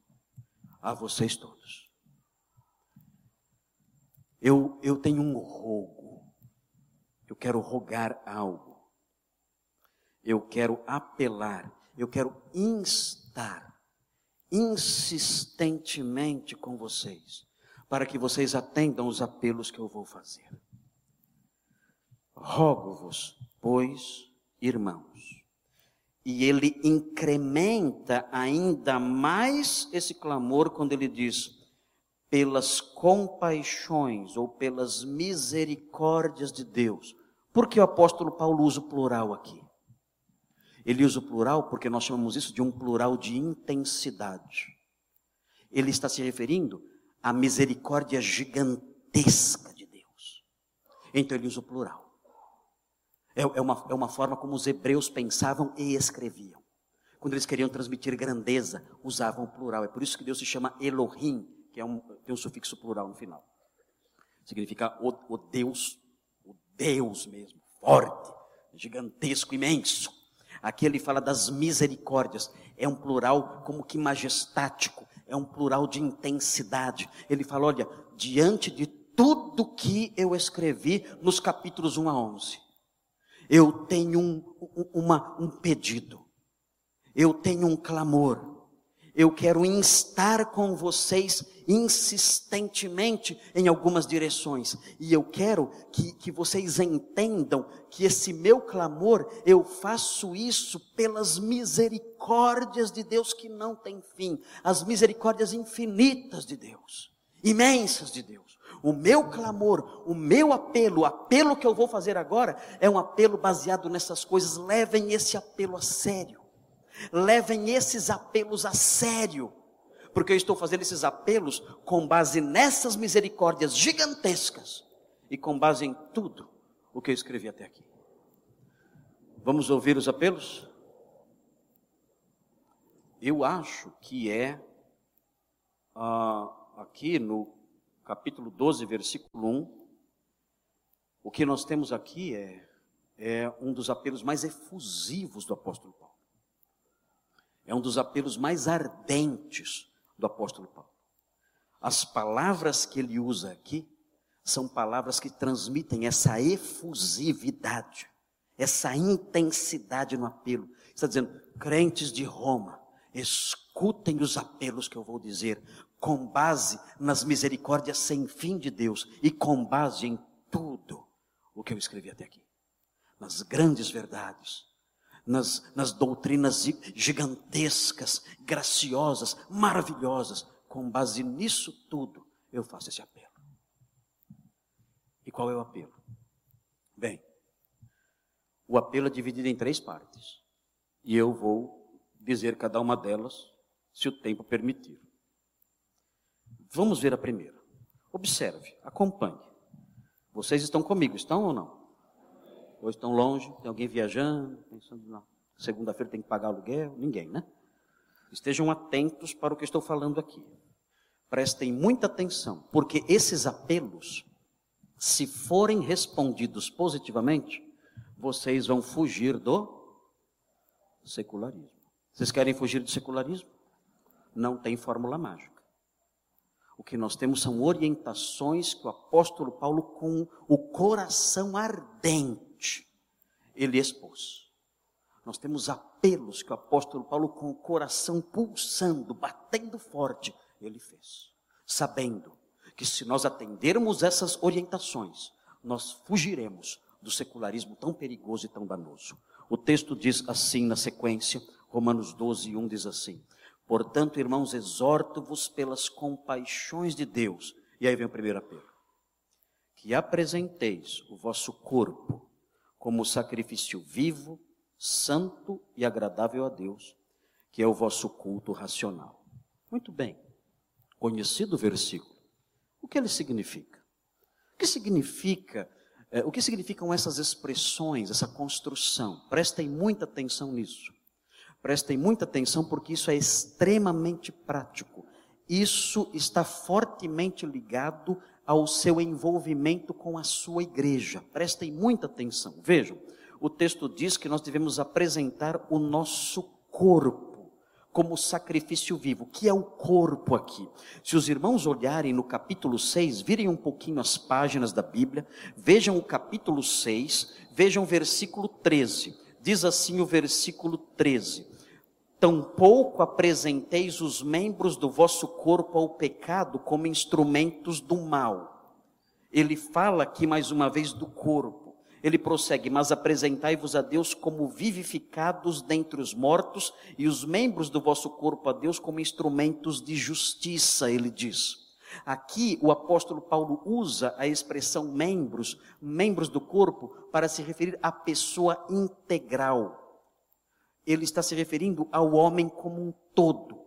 a vocês todos eu, eu tenho um rogo. Eu quero rogar algo. Eu quero apelar. Eu quero instar insistentemente com vocês, para que vocês atendam os apelos que eu vou fazer. Rogo-vos, pois, irmãos. E ele incrementa ainda mais esse clamor quando ele diz: pelas compaixões ou pelas misericórdias de Deus. Por que o apóstolo Paulo usa o plural aqui? Ele usa o plural porque nós chamamos isso de um plural de intensidade. Ele está se referindo à misericórdia gigantesca de Deus. Então ele usa o plural. É, é, uma, é uma forma como os hebreus pensavam e escreviam. Quando eles queriam transmitir grandeza, usavam o plural. É por isso que Deus se chama Elohim, que é um, tem um sufixo plural no final. Significa o, o Deus, o Deus mesmo, forte, gigantesco, imenso. Aqui ele fala das misericórdias. É um plural como que majestático, é um plural de intensidade. Ele fala: olha, diante de tudo que eu escrevi nos capítulos 1 a 11, eu tenho um, uma, um pedido, eu tenho um clamor, eu quero instar com vocês insistentemente em algumas direções. E eu quero que, que vocês entendam que esse meu clamor, eu faço isso pelas misericórdias de Deus que não tem fim, as misericórdias infinitas de Deus, imensas de Deus. O meu clamor, o meu apelo, o apelo que eu vou fazer agora, é um apelo baseado nessas coisas. Levem esse apelo a sério. Levem esses apelos a sério, porque eu estou fazendo esses apelos com base nessas misericórdias gigantescas e com base em tudo o que eu escrevi até aqui. Vamos ouvir os apelos? Eu acho que é ah, aqui no capítulo 12, versículo 1. O que nós temos aqui é, é um dos apelos mais efusivos do apóstolo Paulo. É um dos apelos mais ardentes do apóstolo Paulo. As palavras que ele usa aqui são palavras que transmitem essa efusividade, essa intensidade no apelo. Está dizendo, crentes de Roma, escutem os apelos que eu vou dizer, com base nas misericórdias sem fim de Deus e com base em tudo o que eu escrevi até aqui, nas grandes verdades nas, nas doutrinas gigantescas, graciosas, maravilhosas. Com base nisso tudo, eu faço esse apelo. E qual é o apelo? Bem, o apelo é dividido em três partes. E eu vou dizer cada uma delas, se o tempo permitir. Vamos ver a primeira. Observe, acompanhe. Vocês estão comigo, estão ou não? Ou estão longe, tem alguém viajando, pensando na segunda-feira tem que pagar aluguel, ninguém, né? Estejam atentos para o que estou falando aqui. Prestem muita atenção, porque esses apelos, se forem respondidos positivamente, vocês vão fugir do secularismo. Vocês querem fugir do secularismo? Não tem fórmula mágica. O que nós temos são orientações que o apóstolo Paulo, com o coração ardente, ele expôs. Nós temos apelos que o apóstolo Paulo, com o coração pulsando, batendo forte, ele fez, sabendo que se nós atendermos essas orientações, nós fugiremos do secularismo tão perigoso e tão danoso. O texto diz assim na sequência, Romanos 12, 1 diz assim: Portanto, irmãos, exorto-vos pelas compaixões de Deus. E aí vem o primeiro apelo: que apresenteis o vosso corpo como sacrifício vivo, santo e agradável a Deus, que é o vosso culto racional. Muito bem, conhecido o versículo, o que ele significa? O que significa É, o que significam essas expressões, essa construção? Prestem muita atenção nisso. Prestem muita atenção porque isso é extremamente prático. Isso está fortemente ligado ao seu envolvimento com a sua igreja. Prestem muita atenção. Vejam, o texto diz que nós devemos apresentar o nosso corpo como sacrifício vivo. que é o corpo aqui? Se os irmãos olharem no capítulo 6, virem um pouquinho as páginas da Bíblia, vejam o capítulo 6, vejam o versículo 13. Diz assim o versículo 13: Tampouco apresenteis os membros do vosso corpo ao pecado como instrumentos do mal. Ele fala aqui mais uma vez do corpo ele prossegue: Mas apresentai-vos a Deus como vivificados dentre os mortos, e os membros do vosso corpo a Deus como instrumentos de justiça, ele diz. Aqui o apóstolo Paulo usa a expressão membros, membros do corpo, para se referir à pessoa integral. Ele está se referindo ao homem como um todo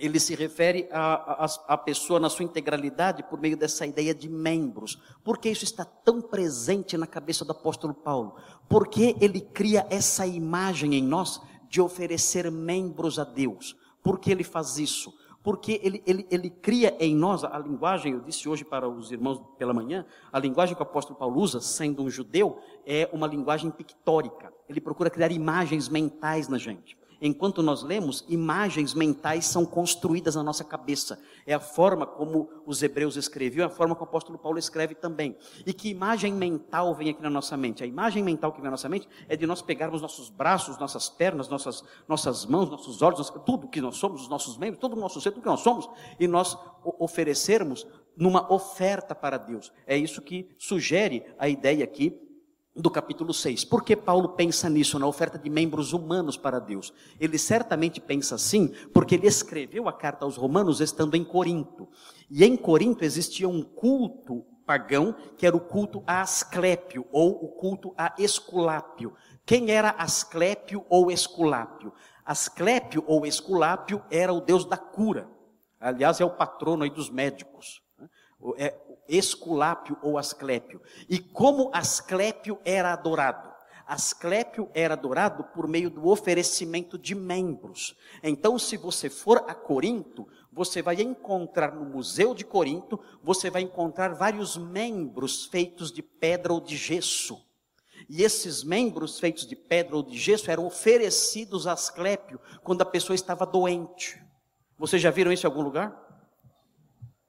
ele se refere à pessoa na sua integralidade por meio dessa ideia de membros. Por que isso está tão presente na cabeça do apóstolo Paulo? Porque ele cria essa imagem em nós de oferecer membros a Deus. Por que ele faz isso? Porque ele, ele, ele cria em nós a linguagem, eu disse hoje para os irmãos pela manhã, a linguagem que o apóstolo Paulo usa, sendo um judeu, é uma linguagem pictórica. Ele procura criar imagens mentais na gente enquanto nós lemos, imagens mentais são construídas na nossa cabeça. É a forma como os hebreus escreviam, é a forma que o apóstolo Paulo escreve também. E que imagem mental vem aqui na nossa mente? A imagem mental que vem na nossa mente é de nós pegarmos nossos braços, nossas pernas, nossas, nossas mãos, nossos olhos, nossas, tudo que nós somos, os nossos membros, todo o nosso ser, tudo que nós somos, e nós oferecermos numa oferta para Deus. É isso que sugere a ideia aqui do capítulo 6. Por que Paulo pensa nisso, na oferta de membros humanos para Deus? Ele certamente pensa assim, porque ele escreveu a carta aos Romanos estando em Corinto. E em Corinto existia um culto pagão, que era o culto a Asclépio, ou o culto a Esculápio. Quem era Asclépio ou Esculápio? Asclépio ou Esculápio era o deus da cura. Aliás, é o patrono aí dos médicos. É, Esculápio ou Asclépio. E como Asclépio era adorado? Asclépio era adorado por meio do oferecimento de membros. Então, se você for a Corinto, você vai encontrar no Museu de Corinto, você vai encontrar vários membros feitos de pedra ou de gesso. E esses membros feitos de pedra ou de gesso eram oferecidos a Asclépio quando a pessoa estava doente. Vocês já viram isso em algum lugar?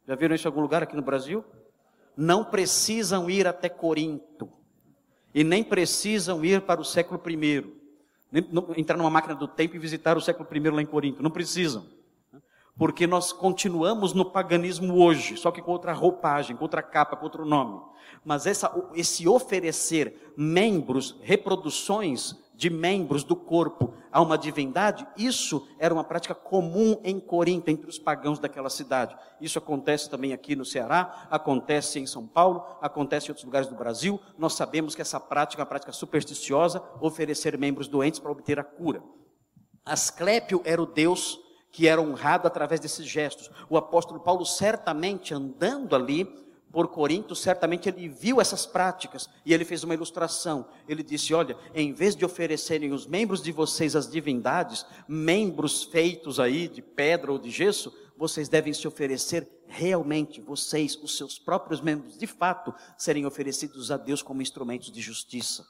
Já viram isso em algum lugar aqui no Brasil? Não precisam ir até Corinto e nem precisam ir para o século I, entrar numa máquina do tempo e visitar o século I lá em Corinto. Não precisam. Porque nós continuamos no paganismo hoje, só que com outra roupagem, com outra capa, com outro nome. Mas essa, esse oferecer membros, reproduções de membros do corpo a uma divindade, isso era uma prática comum em Corinto, entre os pagãos daquela cidade. Isso acontece também aqui no Ceará, acontece em São Paulo, acontece em outros lugares do Brasil. Nós sabemos que essa prática é uma prática supersticiosa, oferecer membros doentes para obter a cura. Asclépio era o deus que era honrado através desses gestos. O apóstolo Paulo, certamente andando ali, por Corinto, certamente ele viu essas práticas e ele fez uma ilustração. Ele disse: Olha, em vez de oferecerem os membros de vocês às divindades, membros feitos aí de pedra ou de gesso, vocês devem se oferecer realmente, vocês, os seus próprios membros, de fato, serem oferecidos a Deus como instrumentos de justiça.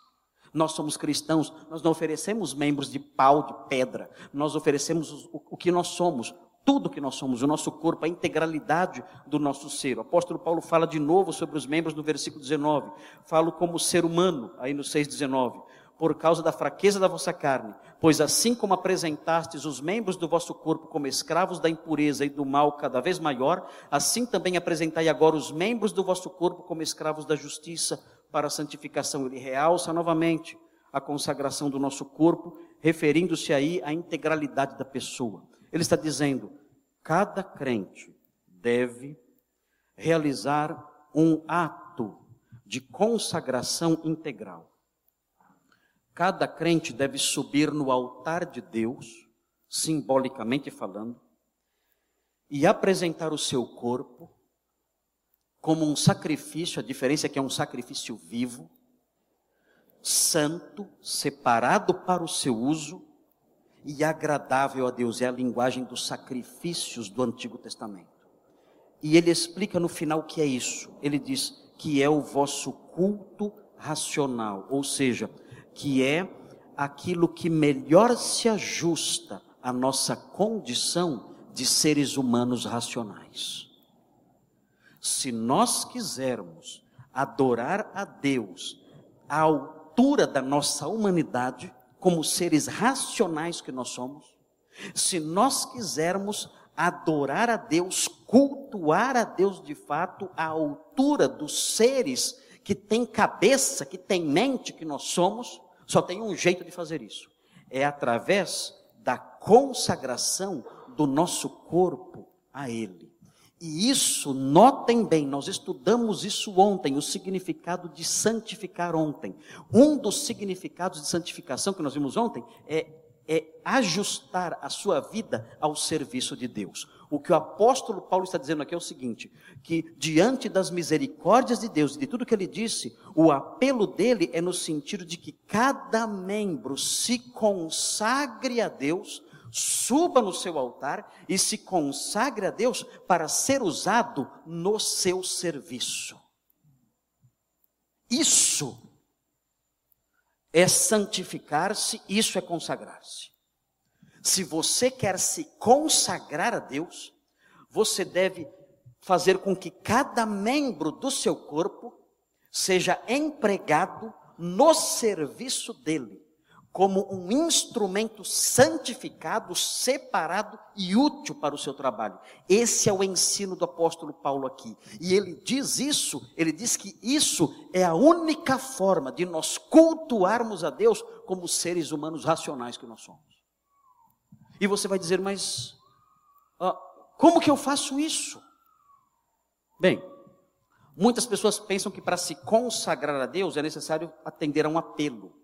Nós somos cristãos, nós não oferecemos membros de pau, de pedra, nós oferecemos o, o que nós somos, tudo que nós somos, o nosso corpo, a integralidade do nosso ser. O apóstolo Paulo fala de novo sobre os membros no versículo 19. Falo como ser humano, aí no 6,19. Por causa da fraqueza da vossa carne, pois assim como apresentastes os membros do vosso corpo como escravos da impureza e do mal cada vez maior, assim também apresentai agora os membros do vosso corpo como escravos da justiça para a santificação. Ele realça novamente a consagração do nosso corpo, referindo-se aí à integralidade da pessoa. Ele está dizendo: cada crente deve realizar um ato de consagração integral. Cada crente deve subir no altar de Deus, simbolicamente falando, e apresentar o seu corpo como um sacrifício, a diferença é que é um sacrifício vivo, santo, separado para o seu uso e agradável a Deus. É a linguagem dos sacrifícios do Antigo Testamento. E ele explica no final o que é isso. Ele diz que é o vosso culto racional, ou seja, que é aquilo que melhor se ajusta à nossa condição de seres humanos racionais. Se nós quisermos adorar a Deus à altura da nossa humanidade, como seres racionais que nós somos, se nós quisermos adorar a Deus, cultuar a Deus de fato à altura dos seres que têm cabeça, que têm mente que nós somos, só tem um jeito de fazer isso. É através da consagração do nosso corpo a Ele. E isso, notem bem, nós estudamos isso ontem, o significado de santificar ontem. Um dos significados de santificação que nós vimos ontem é, é ajustar a sua vida ao serviço de Deus. O que o apóstolo Paulo está dizendo aqui é o seguinte: que diante das misericórdias de Deus e de tudo que ele disse, o apelo dele é no sentido de que cada membro se consagre a Deus, suba no seu altar e se consagre a Deus para ser usado no seu serviço. Isso é santificar-se, isso é consagrar-se. Se você quer se consagrar a Deus, você deve fazer com que cada membro do seu corpo seja empregado no serviço dele, como um instrumento santificado, separado e útil para o seu trabalho. Esse é o ensino do apóstolo Paulo aqui. E ele diz isso, ele diz que isso é a única forma de nós cultuarmos a Deus como seres humanos racionais que nós somos. E você vai dizer, mas uh, como que eu faço isso? Bem, muitas pessoas pensam que para se consagrar a Deus é necessário atender a um apelo.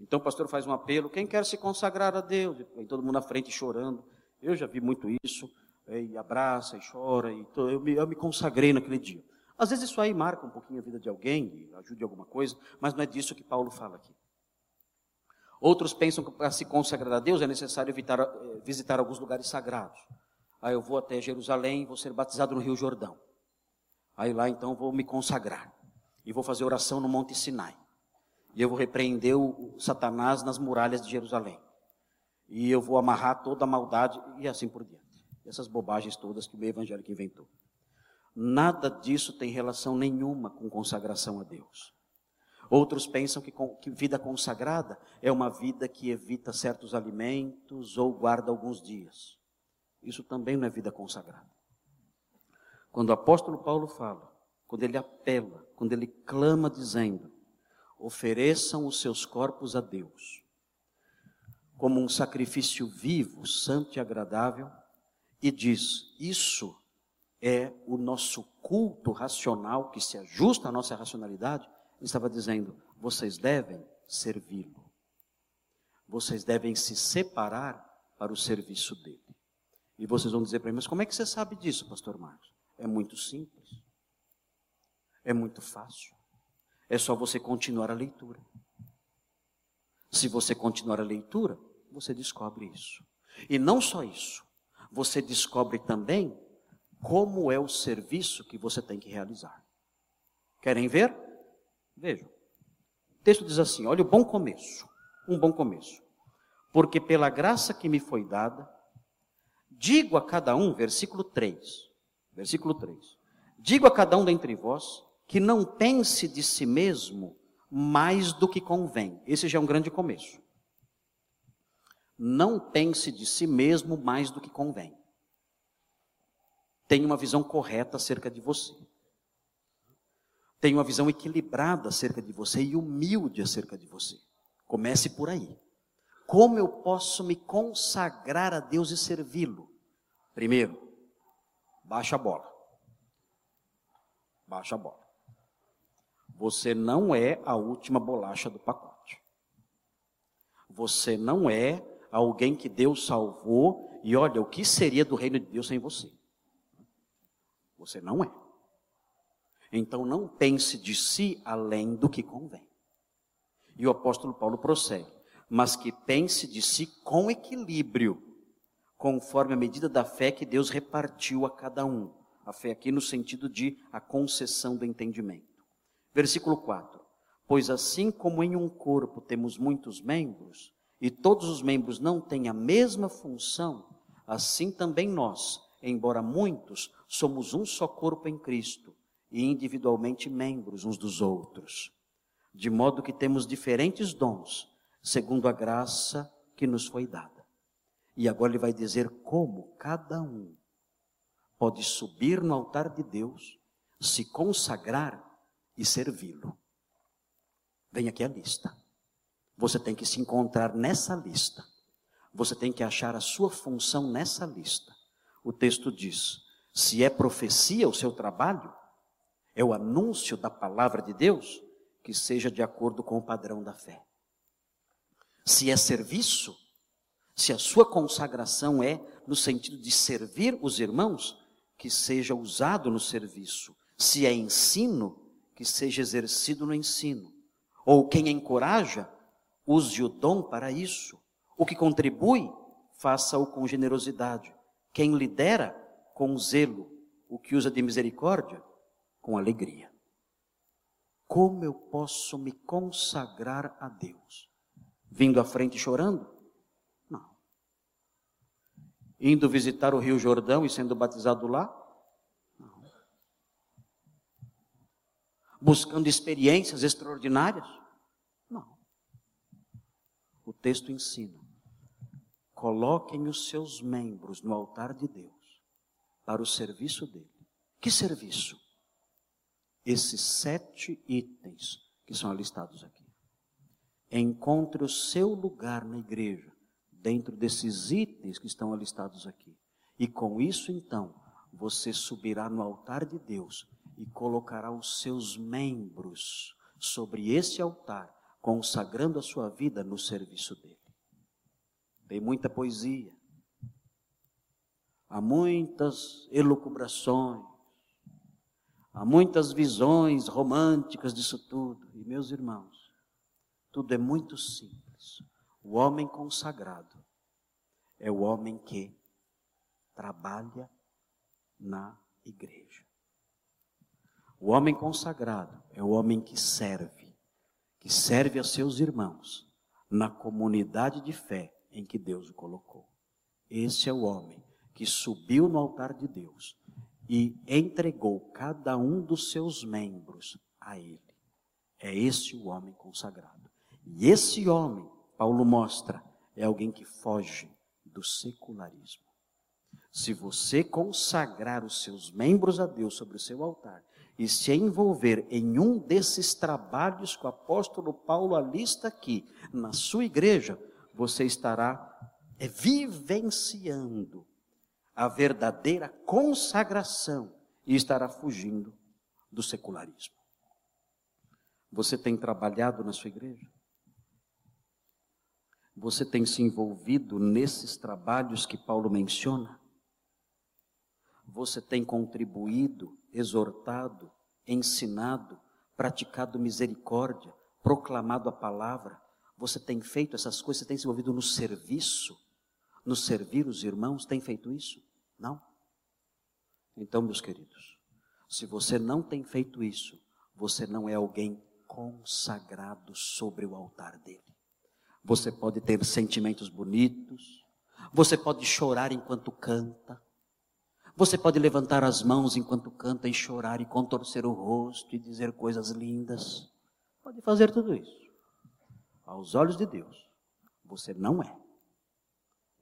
Então o pastor faz um apelo, quem quer se consagrar a Deus? E todo mundo na frente chorando. Eu já vi muito isso, e abraça e chora, e eu, me, eu me consagrei naquele dia. Às vezes isso aí marca um pouquinho a vida de alguém, ajude alguma coisa, mas não é disso que Paulo fala aqui. Outros pensam que para se consagrar a Deus é necessário evitar, eh, visitar alguns lugares sagrados. Aí eu vou até Jerusalém, vou ser batizado no Rio Jordão. Aí lá então vou me consagrar. E vou fazer oração no Monte Sinai. E eu vou repreender o Satanás nas muralhas de Jerusalém. E eu vou amarrar toda a maldade e assim por diante. Essas bobagens todas que o meio evangélico inventou. Nada disso tem relação nenhuma com consagração a Deus. Outros pensam que, que, vida consagrada é uma vida que evita certos alimentos ou guarda alguns dias. Isso também não é vida consagrada. Quando o apóstolo Paulo fala, quando ele apela, quando ele clama dizendo: ofereçam os seus corpos a Deus, como um sacrifício vivo, santo e agradável, e diz: isso é o nosso culto racional que se ajusta à nossa racionalidade ele estava dizendo: vocês devem servi-lo. Vocês devem se separar para o serviço dele. E vocês vão dizer para mim, mas como é que você sabe disso, pastor Marcos? É muito simples. É muito fácil. É só você continuar a leitura. Se você continuar a leitura, você descobre isso. E não só isso, você descobre também como é o serviço que você tem que realizar. Querem ver? Vejam. O texto diz assim: olha o bom começo. Um bom começo. Porque pela graça que me foi dada, digo a cada um, versículo 3. Versículo 3. Digo a cada um dentre vós que não pense de si mesmo mais do que convém. Esse já é um grande começo. Não pense de si mesmo mais do que convém. Tenha uma visão correta acerca de você. Tenha uma visão equilibrada acerca de você e humilde acerca de você. Comece por aí. Como eu posso me consagrar a Deus e servi-lo? Primeiro, baixa a bola. Baixa a bola. Você não é a última bolacha do pacote. Você não é alguém que Deus salvou e olha, o que seria do reino de Deus sem você? Você não é. Então não pense de si além do que convém. E o apóstolo Paulo prossegue, mas que pense de si com equilíbrio, conforme a medida da fé que Deus repartiu a cada um. A fé aqui no sentido de a concessão do entendimento. Versículo 4. Pois assim como em um corpo temos muitos membros, e todos os membros não têm a mesma função, assim também nós, embora muitos, somos um só corpo em Cristo e individualmente membros uns dos outros, de modo que temos diferentes dons, segundo a graça que nos foi dada. E agora ele vai dizer como cada um pode subir no altar de Deus, se consagrar e servi-lo. Vem aqui a lista. Você tem que se encontrar nessa lista. Você tem que achar a sua função nessa lista. O texto diz: se é profecia o seu trabalho, é o anúncio da palavra de Deus, que seja de acordo com o padrão da fé. Se é serviço, se a sua consagração é no sentido de servir os irmãos, que seja usado no serviço. Se é ensino, que seja exercido no ensino. Ou quem encoraja, use o dom para isso. O que contribui, faça-o com generosidade. Quem lidera, com zelo. O que usa de misericórdia, com alegria. Como eu posso me consagrar a Deus? Vindo à frente chorando? Não. Indo visitar o Rio Jordão e sendo batizado lá? Buscando experiências extraordinárias? Não. O texto ensina: coloquem os seus membros no altar de Deus para o serviço dele. Que serviço? esses sete itens que são listados aqui. Encontre o seu lugar na igreja, dentro desses itens que estão listados aqui. E com isso, então, você subirá no altar de Deus e colocará os seus membros sobre esse altar, consagrando a sua vida no serviço dele. Tem muita poesia, há muitas elucubrações, Há muitas visões românticas disso tudo. E meus irmãos, tudo é muito simples. O homem consagrado é o homem que trabalha na igreja. O homem consagrado é o homem que serve, que serve a seus irmãos na comunidade de fé em que Deus o colocou. Esse é o homem que subiu no altar de Deus e entregou cada um dos seus membros a ele. É esse o homem consagrado. E esse homem, Paulo mostra, é alguém que foge do secularismo. Se você consagrar os seus membros a Deus sobre o seu altar e se envolver em um desses trabalhos que o apóstolo Paulo alista aqui na sua igreja, você estará é, vivenciando a verdadeira consagração e estará fugindo do secularismo. Você tem trabalhado na sua igreja? Você tem se envolvido nesses trabalhos que Paulo menciona? Você tem contribuído, exortado, ensinado, praticado misericórdia, proclamado a palavra? Você tem feito essas coisas, você tem se envolvido no serviço, no servir os irmãos? Tem feito isso? Não? Então, meus queridos, se você não tem feito isso, você não é alguém consagrado sobre o altar dele. Você pode ter sentimentos bonitos, você pode chorar enquanto canta, você pode levantar as mãos enquanto canta e chorar e contorcer o rosto e dizer coisas lindas. Pode fazer tudo isso. Aos olhos de Deus, você não é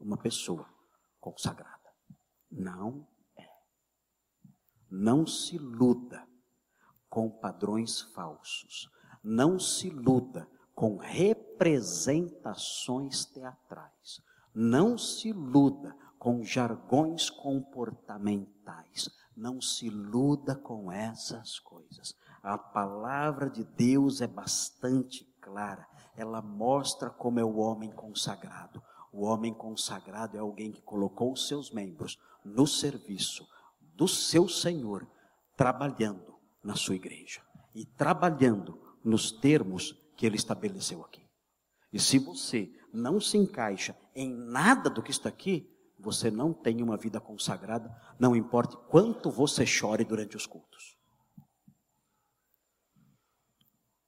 uma pessoa consagrada. Não é. Não se iluda com padrões falsos. Não se iluda com representações teatrais. Não se iluda com jargões comportamentais. Não se iluda com essas coisas. A palavra de Deus é bastante clara. Ela mostra como é o homem consagrado. O homem consagrado é alguém que colocou os seus membros no serviço do seu Senhor, trabalhando na sua igreja e trabalhando nos termos que ele estabeleceu aqui. E se você não se encaixa em nada do que está aqui, você não tem uma vida consagrada, não importa quanto você chore durante os cultos.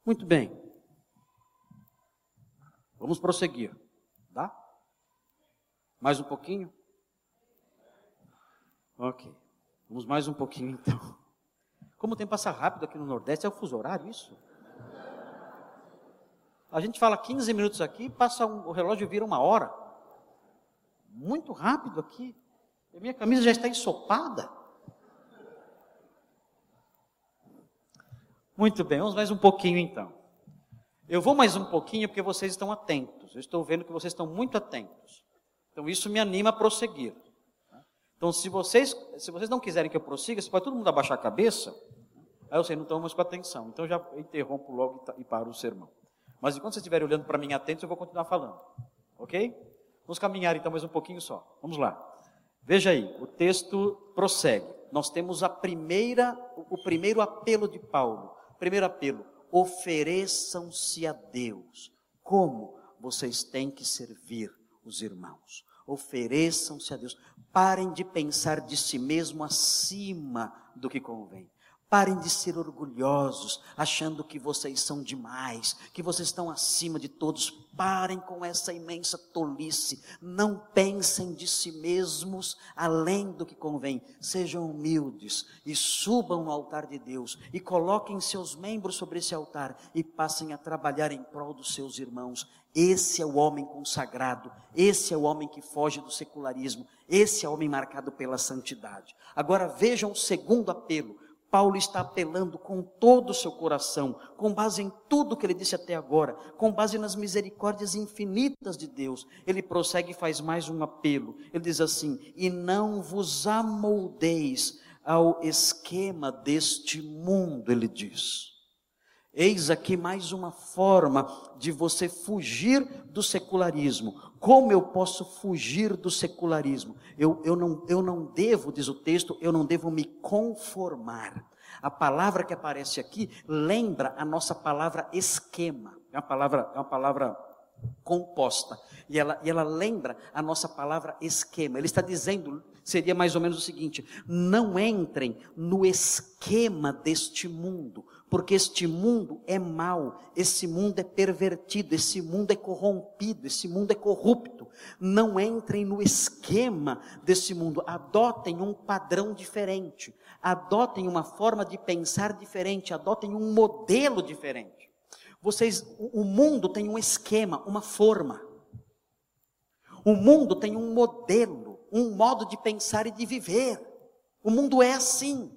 Muito bem. Vamos prosseguir. Dá? Mais um pouquinho? Ok. Vamos mais um pouquinho então. Como o tempo passa rápido aqui no Nordeste, é o fuso horário isso? A gente fala 15 minutos aqui, passa um, o relógio vira uma hora. Muito rápido aqui. A minha camisa já está ensopada. Muito bem, vamos mais um pouquinho então. Eu vou mais um pouquinho porque vocês estão atentos. Eu estou vendo que vocês estão muito atentos. Então isso me anima a prosseguir. Então se vocês, se vocês não quiserem que eu prossiga, se pode todo mundo abaixar a cabeça. Aí eu sei, não estão mais com atenção. Então já interrompo logo e paro o sermão. Mas enquanto vocês estiverem olhando para mim atentos, eu vou continuar falando. Ok? Vamos caminhar então mais um pouquinho só. Vamos lá. Veja aí, o texto prossegue. Nós temos a primeira, o primeiro apelo de Paulo. Primeiro apelo: ofereçam-se a Deus. Como vocês têm que servir os irmãos? Ofereçam-se a Deus. Parem de pensar de si mesmo acima do que convém. Parem de ser orgulhosos, achando que vocês são demais, que vocês estão acima de todos. Parem com essa imensa tolice. Não pensem de si mesmos além do que convém. Sejam humildes e subam no altar de Deus e coloquem seus membros sobre esse altar e passem a trabalhar em prol dos seus irmãos. Esse é o homem consagrado, esse é o homem que foge do secularismo, esse é o homem marcado pela santidade. Agora vejam o segundo apelo Paulo está apelando com todo o seu coração, com base em tudo que ele disse até agora, com base nas misericórdias infinitas de Deus. Ele prossegue e faz mais um apelo. Ele diz assim: E não vos amoldeis ao esquema deste mundo, ele diz. Eis aqui mais uma forma de você fugir do secularismo. Como eu posso fugir do secularismo? Eu, eu, não, eu não devo, diz o texto, eu não devo me conformar. A palavra que aparece aqui lembra a nossa palavra esquema. É uma palavra, é uma palavra composta. E ela, e ela lembra a nossa palavra esquema. Ele está dizendo, seria mais ou menos o seguinte: não entrem no esquema deste mundo porque este mundo é mau, esse mundo é pervertido, esse mundo é corrompido, esse mundo é corrupto. Não entrem no esquema desse mundo, adotem um padrão diferente, adotem uma forma de pensar diferente, adotem um modelo diferente. Vocês, o mundo tem um esquema, uma forma. O mundo tem um modelo, um modo de pensar e de viver. O mundo é assim.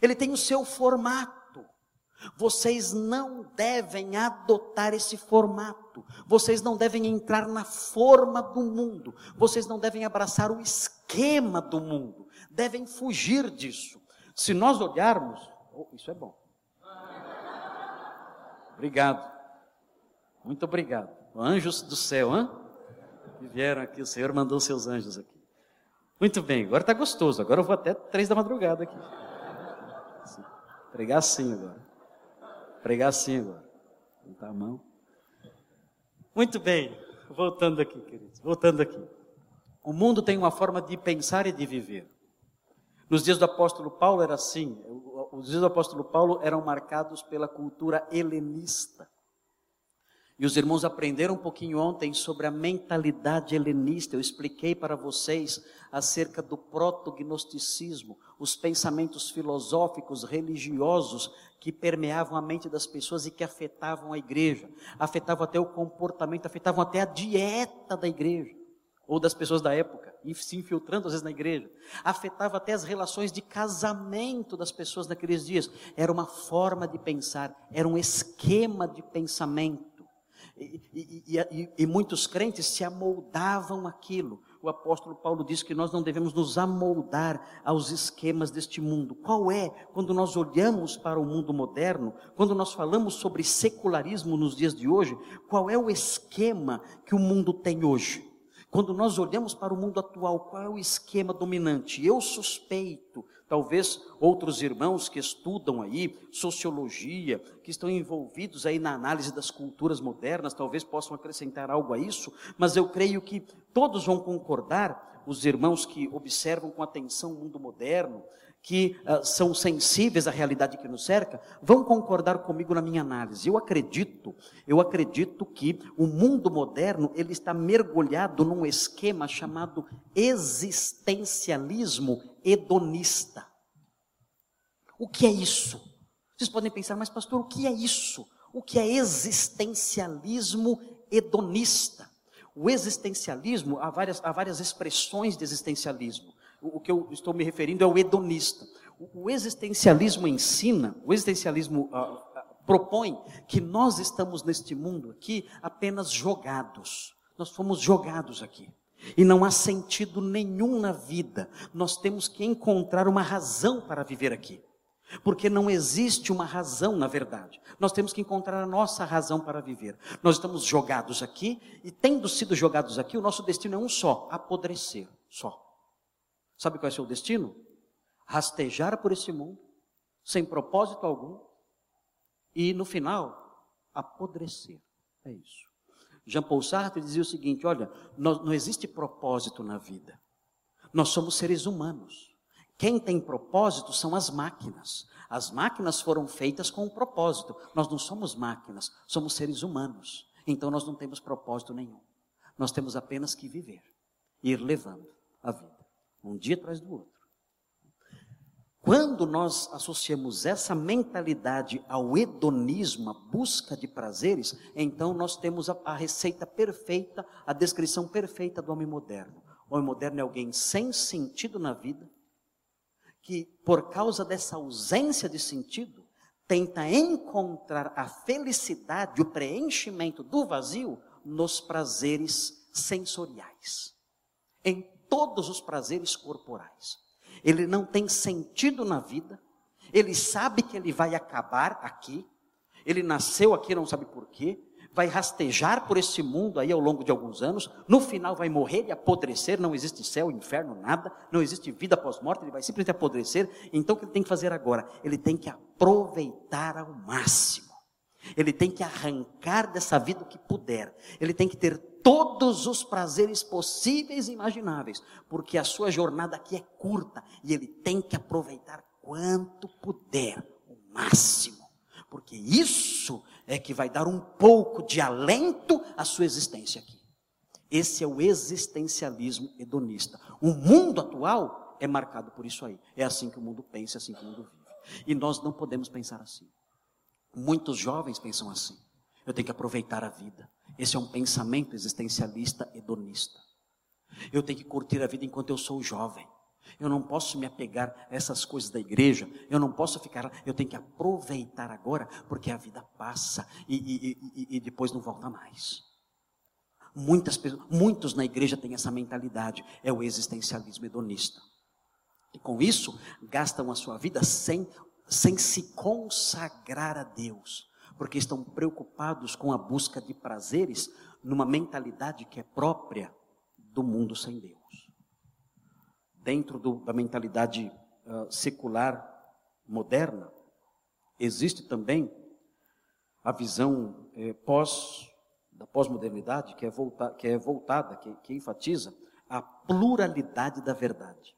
Ele tem o seu formato. Vocês não devem adotar esse formato. Vocês não devem entrar na forma do mundo. Vocês não devem abraçar o esquema do mundo. Devem fugir disso. Se nós olharmos, oh, isso é bom. Obrigado. Muito obrigado. Anjos do céu, hã? Que vieram aqui, o Senhor mandou seus anjos aqui. Muito bem, agora está gostoso. Agora eu vou até três da madrugada aqui. Pregar assim agora. Pregar assim agora. Levantar a mão. Muito bem. Voltando aqui, queridos. Voltando aqui. O mundo tem uma forma de pensar e de viver. Nos dias do apóstolo Paulo era assim. Os dias do apóstolo Paulo eram marcados pela cultura helenista. E os irmãos aprenderam um pouquinho ontem sobre a mentalidade helenista. Eu expliquei para vocês acerca do protognosticismo, os pensamentos filosóficos, religiosos que permeavam a mente das pessoas e que afetavam a igreja, afetavam até o comportamento, afetavam até a dieta da igreja ou das pessoas da época, se infiltrando às vezes na igreja, afetava até as relações de casamento das pessoas naqueles dias. Era uma forma de pensar, era um esquema de pensamento. E, e, e, e, muitos crentes se amoldavam aquilo. O apóstolo Paulo diz que nós não devemos nos amoldar aos esquemas deste mundo. Qual é, quando nós olhamos para o mundo moderno, quando nós falamos sobre secularismo nos dias de hoje, qual é o esquema que o mundo tem hoje? Quando nós olhamos para o mundo atual, qual é o esquema dominante? Eu suspeito, Talvez outros irmãos que estudam aí sociologia, que estão envolvidos aí na análise das culturas modernas, talvez possam acrescentar algo a isso, mas eu creio que todos vão concordar, os irmãos que observam com atenção o mundo moderno, que uh, são sensíveis à realidade que nos cerca, vão concordar comigo na minha análise. Eu acredito, eu acredito que o mundo moderno ele está mergulhado num esquema chamado existencialismo hedonista. O que é isso? Vocês podem pensar, mas pastor, o que é isso? O que é existencialismo hedonista? O existencialismo, há várias, há várias expressões de existencialismo. O, que eu estou me referindo é o hedonista. O, existencialismo ensina, o existencialismo uh, uh, propõe que nós estamos neste mundo aqui apenas jogados. Nós fomos jogados aqui. E não há sentido nenhum na vida. Nós temos que encontrar uma razão para viver aqui. Porque não existe uma razão, na verdade. Nós temos que encontrar a nossa razão para viver. Nós estamos jogados aqui, e tendo sido jogados aqui, o nosso destino é um só: apodrecer. Só. Sabe qual é o seu destino? Rastejar por esse mundo, sem propósito algum, e no final, apodrecer. É isso. Jean Paul Sartre dizia o seguinte: olha, não existe propósito na vida. Nós somos seres humanos. Quem tem propósito são as máquinas. As máquinas foram feitas com um propósito. Nós não somos máquinas, somos seres humanos. Então nós não temos propósito nenhum. Nós temos apenas que viver, ir levando a vida, um dia atrás do outro. Quando nós associamos essa mentalidade ao hedonismo, a busca de prazeres, então nós temos a, a, receita perfeita, a descrição perfeita do homem moderno. O homem moderno é alguém sem sentido na vida, que por causa dessa ausência de sentido, tenta encontrar a felicidade, o preenchimento do vazio nos prazeres sensoriais, em todos os prazeres corporais. Ele não tem sentido na vida, ele sabe que ele vai acabar aqui, ele nasceu aqui, não sabe porquê, vai rastejar por esse mundo aí ao longo de alguns anos, no final vai morrer e apodrecer, não existe céu, inferno, nada, não existe vida após-morte, ele vai simplesmente apodrecer. Então o que ele tem que fazer agora? Ele tem que aproveitar ao máximo. Ele tem que arrancar dessa vida o que puder. Ele tem que ter todos os prazeres possíveis e imagináveis, porque a sua jornada aqui é curta e ele tem que aproveitar quanto puder, o máximo, porque isso é que vai dar um pouco de alento à sua existência aqui. Esse é o existencialismo hedonista. O mundo atual é marcado por isso aí. É assim que o mundo pensa, é assim que o mundo vive. E nós não podemos pensar assim. Muitos jovens pensam assim. Eu tenho que aproveitar a vida. Esse é um pensamento existencialista hedonista. Eu tenho que curtir a vida enquanto eu sou jovem. Eu não posso me apegar a essas coisas da igreja. Eu não posso ficar. Eu tenho que aproveitar agora, porque a vida passa e, e, e, e depois não volta mais. Muitas pessoas, muitos na igreja têm essa mentalidade. É o existencialismo hedonista. E com isso, gastam a sua vida sem sem se consagrar a Deus, porque estão preocupados com a busca de prazeres numa mentalidade que é própria do mundo sem Deus. Dentro do, da mentalidade uh, secular moderna, existe também a visão eh, pós da pós-modernidade que é, que é voltada, que, que enfatiza a pluralidade da verdade.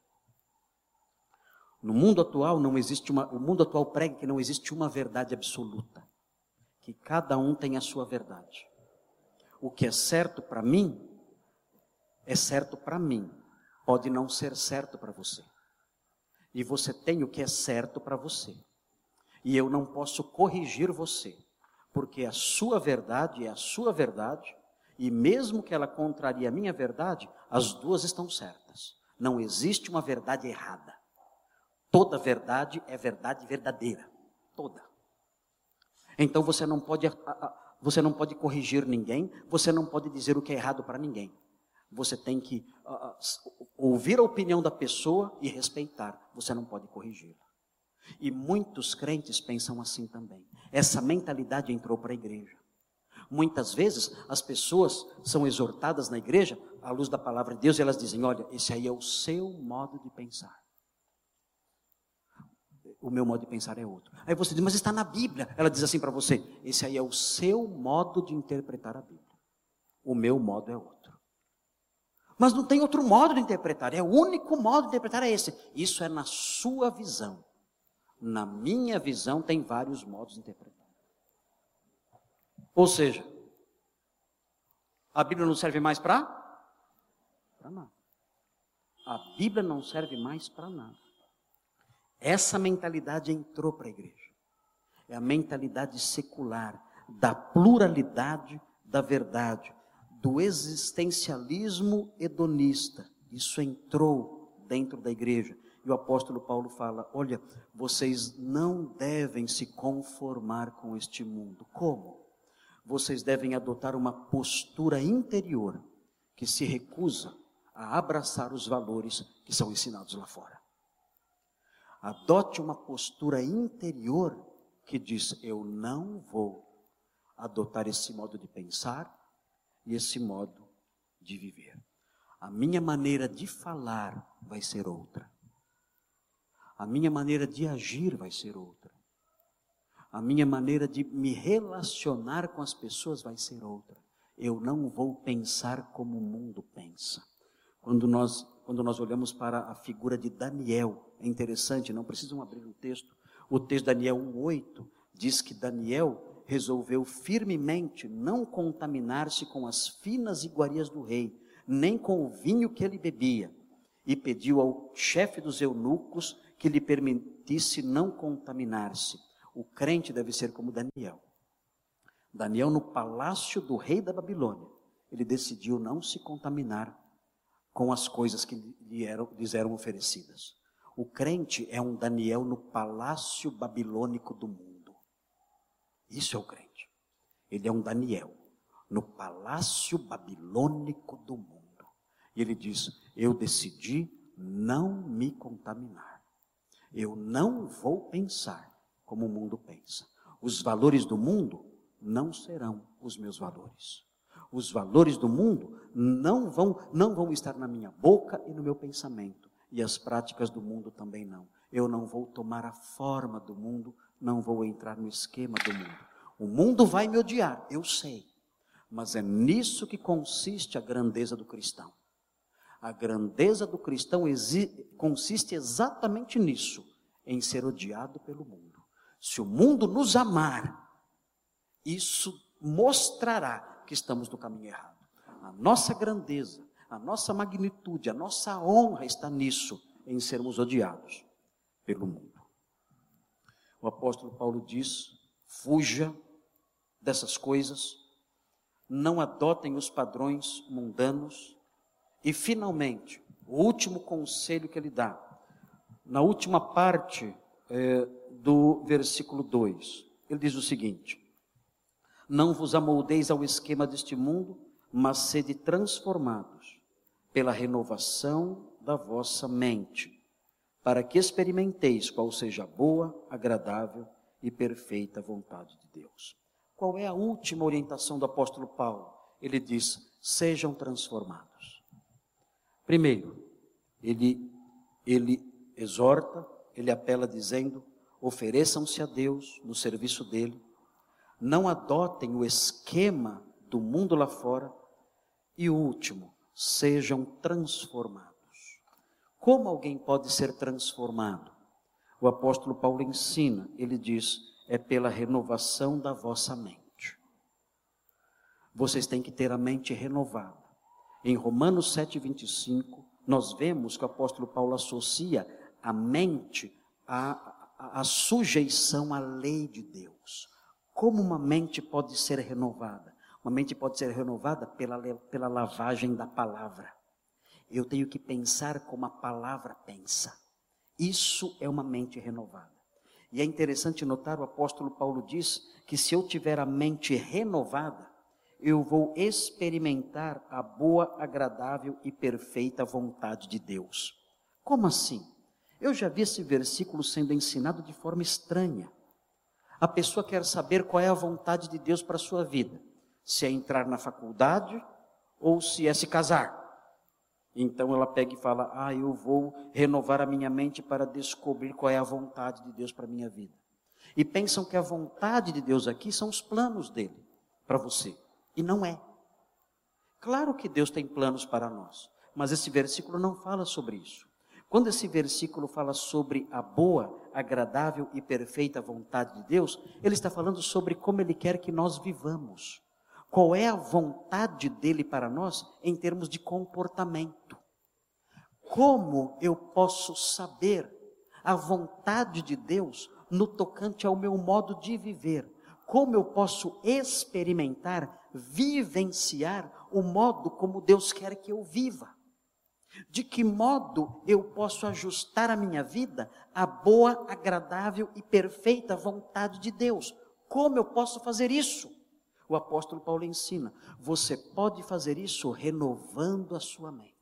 No mundo atual não existe uma, o mundo atual prega que não existe uma verdade absoluta, que cada um tem a sua verdade. O que é certo para mim é certo para mim, pode não ser certo para você. E você tem o que é certo para você. E eu não posso corrigir você, porque a sua verdade é a sua verdade, e mesmo que ela contrarie a minha verdade, as duas estão certas. Não existe uma verdade errada. Toda verdade é verdade verdadeira. Toda. Então você não pode, você não pode corrigir ninguém, você não pode dizer o que é errado para ninguém. Você tem que uh, ouvir a opinião da pessoa e respeitar. Você não pode corrigi-la. E muitos crentes pensam assim também. Essa mentalidade entrou para a igreja. Muitas vezes as pessoas são exortadas na igreja à luz da palavra de Deus e elas dizem: Olha, esse aí é o seu modo de pensar. O meu modo de pensar é outro. Aí você diz, mas está na Bíblia. Ela diz assim para você: esse aí é o seu modo de interpretar a Bíblia. O meu modo é outro. Mas não tem outro modo de interpretar, é o único modo de interpretar é esse. Isso é na sua visão. Na minha visão, tem vários modos de interpretar. Ou seja, a Bíblia não serve mais para? Para nada. A Bíblia não serve mais para nada. Essa mentalidade entrou para a igreja. É a mentalidade secular, da pluralidade da verdade, do existencialismo hedonista. Isso entrou dentro da igreja. E o apóstolo Paulo fala: olha, vocês não devem se conformar com este mundo. Como? Vocês devem adotar uma postura interior que se recusa a abraçar os valores que são ensinados lá fora. Adote uma postura interior que diz: Eu não vou adotar esse modo de pensar e esse modo de viver. A minha maneira de falar vai ser outra. A minha maneira de agir vai ser outra. A minha maneira de me relacionar com as pessoas vai ser outra. Eu não vou pensar como o mundo pensa. Quando nós, quando nós olhamos para a figura de Daniel, é interessante, não precisam abrir o texto. O texto Daniel 1,8 diz que Daniel resolveu firmemente não contaminar-se com as finas iguarias do rei, nem com o vinho que ele bebia, e pediu ao chefe dos eunucos que lhe permitisse não contaminar-se. O crente deve ser como Daniel. Daniel, no palácio do rei da Babilônia, ele decidiu não se contaminar com as coisas que lhe eram, lhes eram oferecidas. O crente é um Daniel no palácio babilônico do mundo. Isso é o crente. Ele é um Daniel no palácio babilônico do mundo. E ele diz: Eu decidi não me contaminar. Eu não vou pensar como o mundo pensa. Os valores do mundo não serão os meus valores. Os valores do mundo não vão, não vão estar na minha boca e no meu pensamento e as práticas do mundo também não. Eu não vou tomar a forma do mundo, não vou entrar no esquema do mundo. O mundo vai me odiar, eu sei, mas é nisso que consiste a grandeza do cristão. A grandeza do cristão consiste exatamente nisso, em ser odiado pelo mundo. Se o mundo nos amar, isso mostrará que estamos no caminho errado. A nossa grandeza a nossa magnitude, a nossa honra está nisso, em sermos odiados pelo mundo. O apóstolo Paulo diz: fuja dessas coisas, não adotem os padrões mundanos, e finalmente, o último conselho que ele dá, na última parte é, do versículo 2, ele diz o seguinte: Não vos amoldeis ao esquema deste mundo, mas sede transformados pela renovação da vossa mente, para que experimenteis qual seja a boa, agradável e perfeita vontade de Deus. Qual é a última orientação do apóstolo Paulo? Ele diz: sejam transformados. Primeiro, ele, ele exorta, ele apela dizendo: ofereçam-se a Deus no serviço dele, não adotem o esquema do mundo lá fora. E o último, sejam transformados. Como alguém pode ser transformado? O apóstolo Paulo ensina, ele diz: é pela renovação da vossa mente. Vocês têm que ter a mente renovada. Em Romanos 7,25, nós vemos que o apóstolo Paulo associa a mente à, à, à sujeição à lei de Deus. Como uma mente pode ser renovada? Uma mente pode ser renovada pela, pela lavagem da palavra. Eu tenho que pensar como a palavra pensa. Isso é uma mente renovada. E é interessante notar, o apóstolo Paulo diz que se eu tiver a mente renovada, eu vou experimentar a boa, agradável e perfeita vontade de Deus. Como assim? Eu já vi esse versículo sendo ensinado de forma estranha. A pessoa quer saber qual é a vontade de Deus para a sua vida se é entrar na faculdade ou se é se casar. Então ela pega e fala: Ah, eu vou renovar a minha mente para descobrir qual é a vontade de Deus para a minha vida. E pensam que a vontade de Deus aqui são os planos dele para você. E não é. Claro que Deus tem planos para nós, mas esse versículo não fala sobre isso. Quando esse versículo fala sobre a boa, agradável e perfeita vontade de Deus, ele está falando sobre como ele quer que nós vivamos. Qual é a vontade dele para nós em termos de comportamento? Como eu posso saber a vontade de Deus no tocante ao meu modo de viver? Como eu posso experimentar, vivenciar o modo como Deus quer que eu viva? De que modo eu posso ajustar a minha vida à boa, agradável e perfeita vontade de Deus? Como eu posso fazer isso? O apóstolo Paulo ensina: você pode fazer isso renovando a sua mente.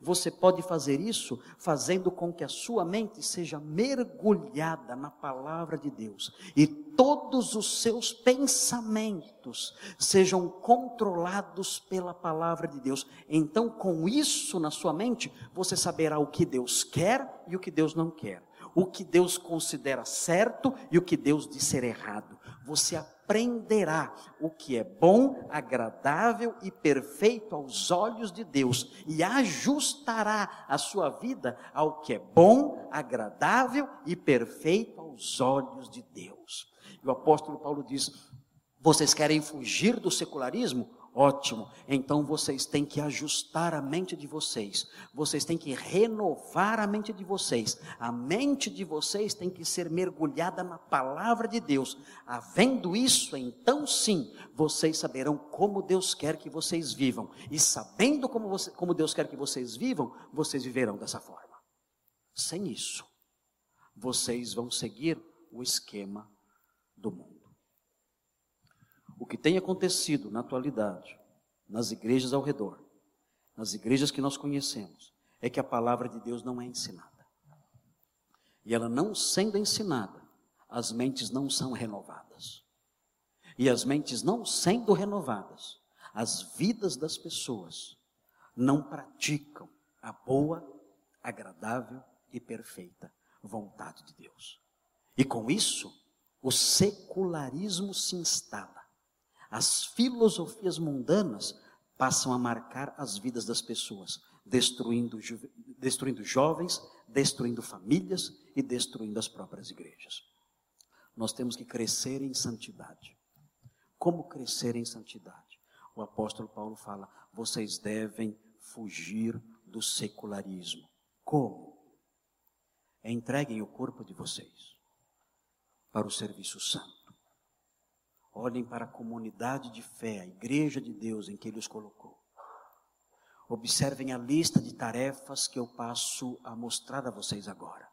Você pode fazer isso fazendo com que a sua mente seja mergulhada na palavra de Deus e todos os seus pensamentos sejam controlados pela palavra de Deus. Então, com isso na sua mente, você saberá o que Deus quer e o que Deus não quer. O que Deus considera certo e o que Deus disser errado. Você aprenderá o que é bom, agradável e perfeito aos olhos de Deus e ajustará a sua vida ao que é bom, agradável e perfeito aos olhos de Deus. E o apóstolo Paulo diz: vocês querem fugir do secularismo? Ótimo. Então vocês têm que ajustar a mente de vocês. Vocês têm que renovar a mente de vocês. A mente de vocês tem que ser mergulhada na palavra de Deus. Havendo isso, então sim, vocês saberão como Deus quer que vocês vivam. E sabendo como, você, como Deus quer que vocês vivam, vocês viverão dessa forma. Sem isso, vocês vão seguir o esquema do mundo. O que tem acontecido na atualidade, nas igrejas ao redor, nas igrejas que nós conhecemos, é que a palavra de Deus não é ensinada. E ela não sendo ensinada, as mentes não são renovadas. E as mentes não sendo renovadas, as vidas das pessoas não praticam a boa, agradável e perfeita vontade de Deus. E com isso, o secularismo se instala. As filosofias mundanas passam a marcar as vidas das pessoas, destruindo, destruindo jovens, destruindo famílias e destruindo as próprias igrejas. Nós temos que crescer em santidade. Como crescer em santidade? O apóstolo Paulo fala: vocês devem fugir do secularismo. Como? Entreguem o corpo de vocês para o serviço santo Olhem para a comunidade de fé, a igreja de Deus em que Ele os colocou. Observem a lista de tarefas que eu passo a mostrar a vocês agora.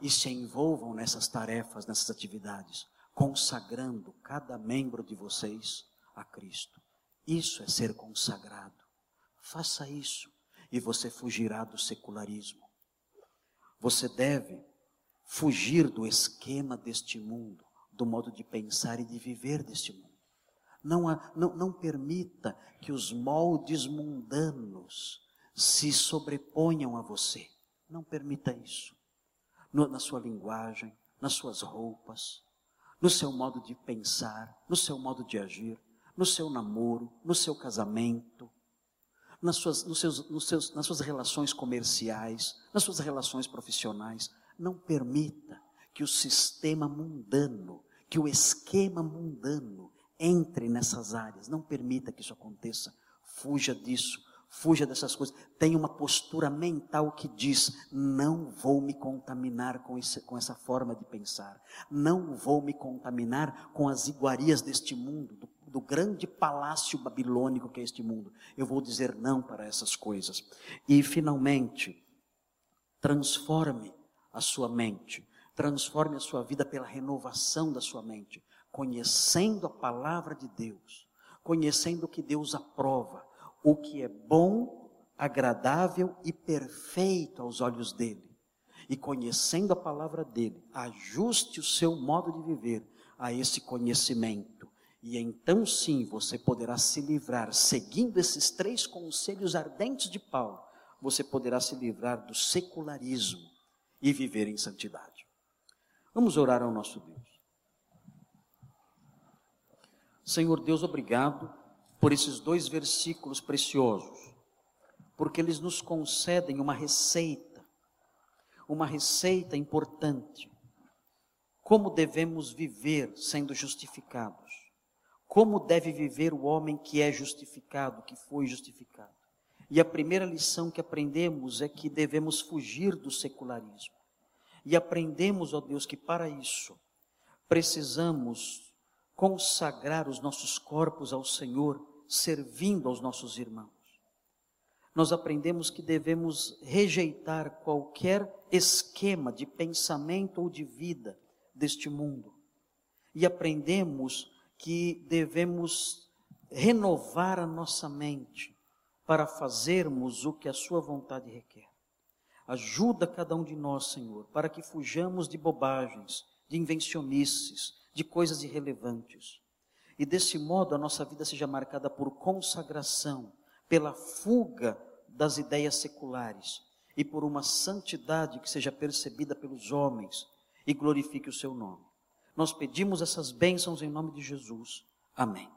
E se envolvam nessas tarefas, nessas atividades, consagrando cada membro de vocês a Cristo. Isso é ser consagrado. Faça isso e você fugirá do secularismo. Você deve fugir do esquema deste mundo do modo de pensar e de viver deste mundo. Não, não, não permita que os moldes mundanos se sobreponham a você. Não permita isso. No, na sua linguagem, nas suas roupas, no seu modo de pensar, no seu modo de agir, no seu namoro, no seu casamento, nas suas, nos seus, nos seus, nas suas relações comerciais, nas suas relações profissionais. Não permita que o sistema mundano que o esquema mundano entre nessas áreas. Não permita que isso aconteça. Fuja disso. Fuja dessas coisas. Tenha uma postura mental que diz: não vou me contaminar com, esse, com essa forma de pensar. Não vou me contaminar com as iguarias deste mundo, do, do grande palácio babilônico que é este mundo. Eu vou dizer não para essas coisas. E, finalmente, transforme a sua mente Transforme a sua vida pela renovação da sua mente, conhecendo a palavra de Deus, conhecendo o que Deus aprova, o que é bom, agradável e perfeito aos olhos dele. E conhecendo a palavra dele, ajuste o seu modo de viver a esse conhecimento. E então sim você poderá se livrar, seguindo esses três conselhos ardentes de Paulo, você poderá se livrar do secularismo e viver em santidade. Vamos orar ao nosso Deus. Senhor Deus, obrigado por esses dois versículos preciosos, porque eles nos concedem uma receita, uma receita importante. Como devemos viver sendo justificados? Como deve viver o homem que é justificado, que foi justificado? E a primeira lição que aprendemos é que devemos fugir do secularismo. E aprendemos, ó Deus, que para isso precisamos consagrar os nossos corpos ao Senhor, servindo aos nossos irmãos. Nós aprendemos que devemos rejeitar qualquer esquema de pensamento ou de vida deste mundo. E aprendemos que devemos renovar a nossa mente para fazermos o que a Sua vontade requer. Ajuda cada um de nós, Senhor, para que fujamos de bobagens, de invencionices, de coisas irrelevantes. E desse modo a nossa vida seja marcada por consagração, pela fuga das ideias seculares e por uma santidade que seja percebida pelos homens e glorifique o seu nome. Nós pedimos essas bênçãos em nome de Jesus. Amém.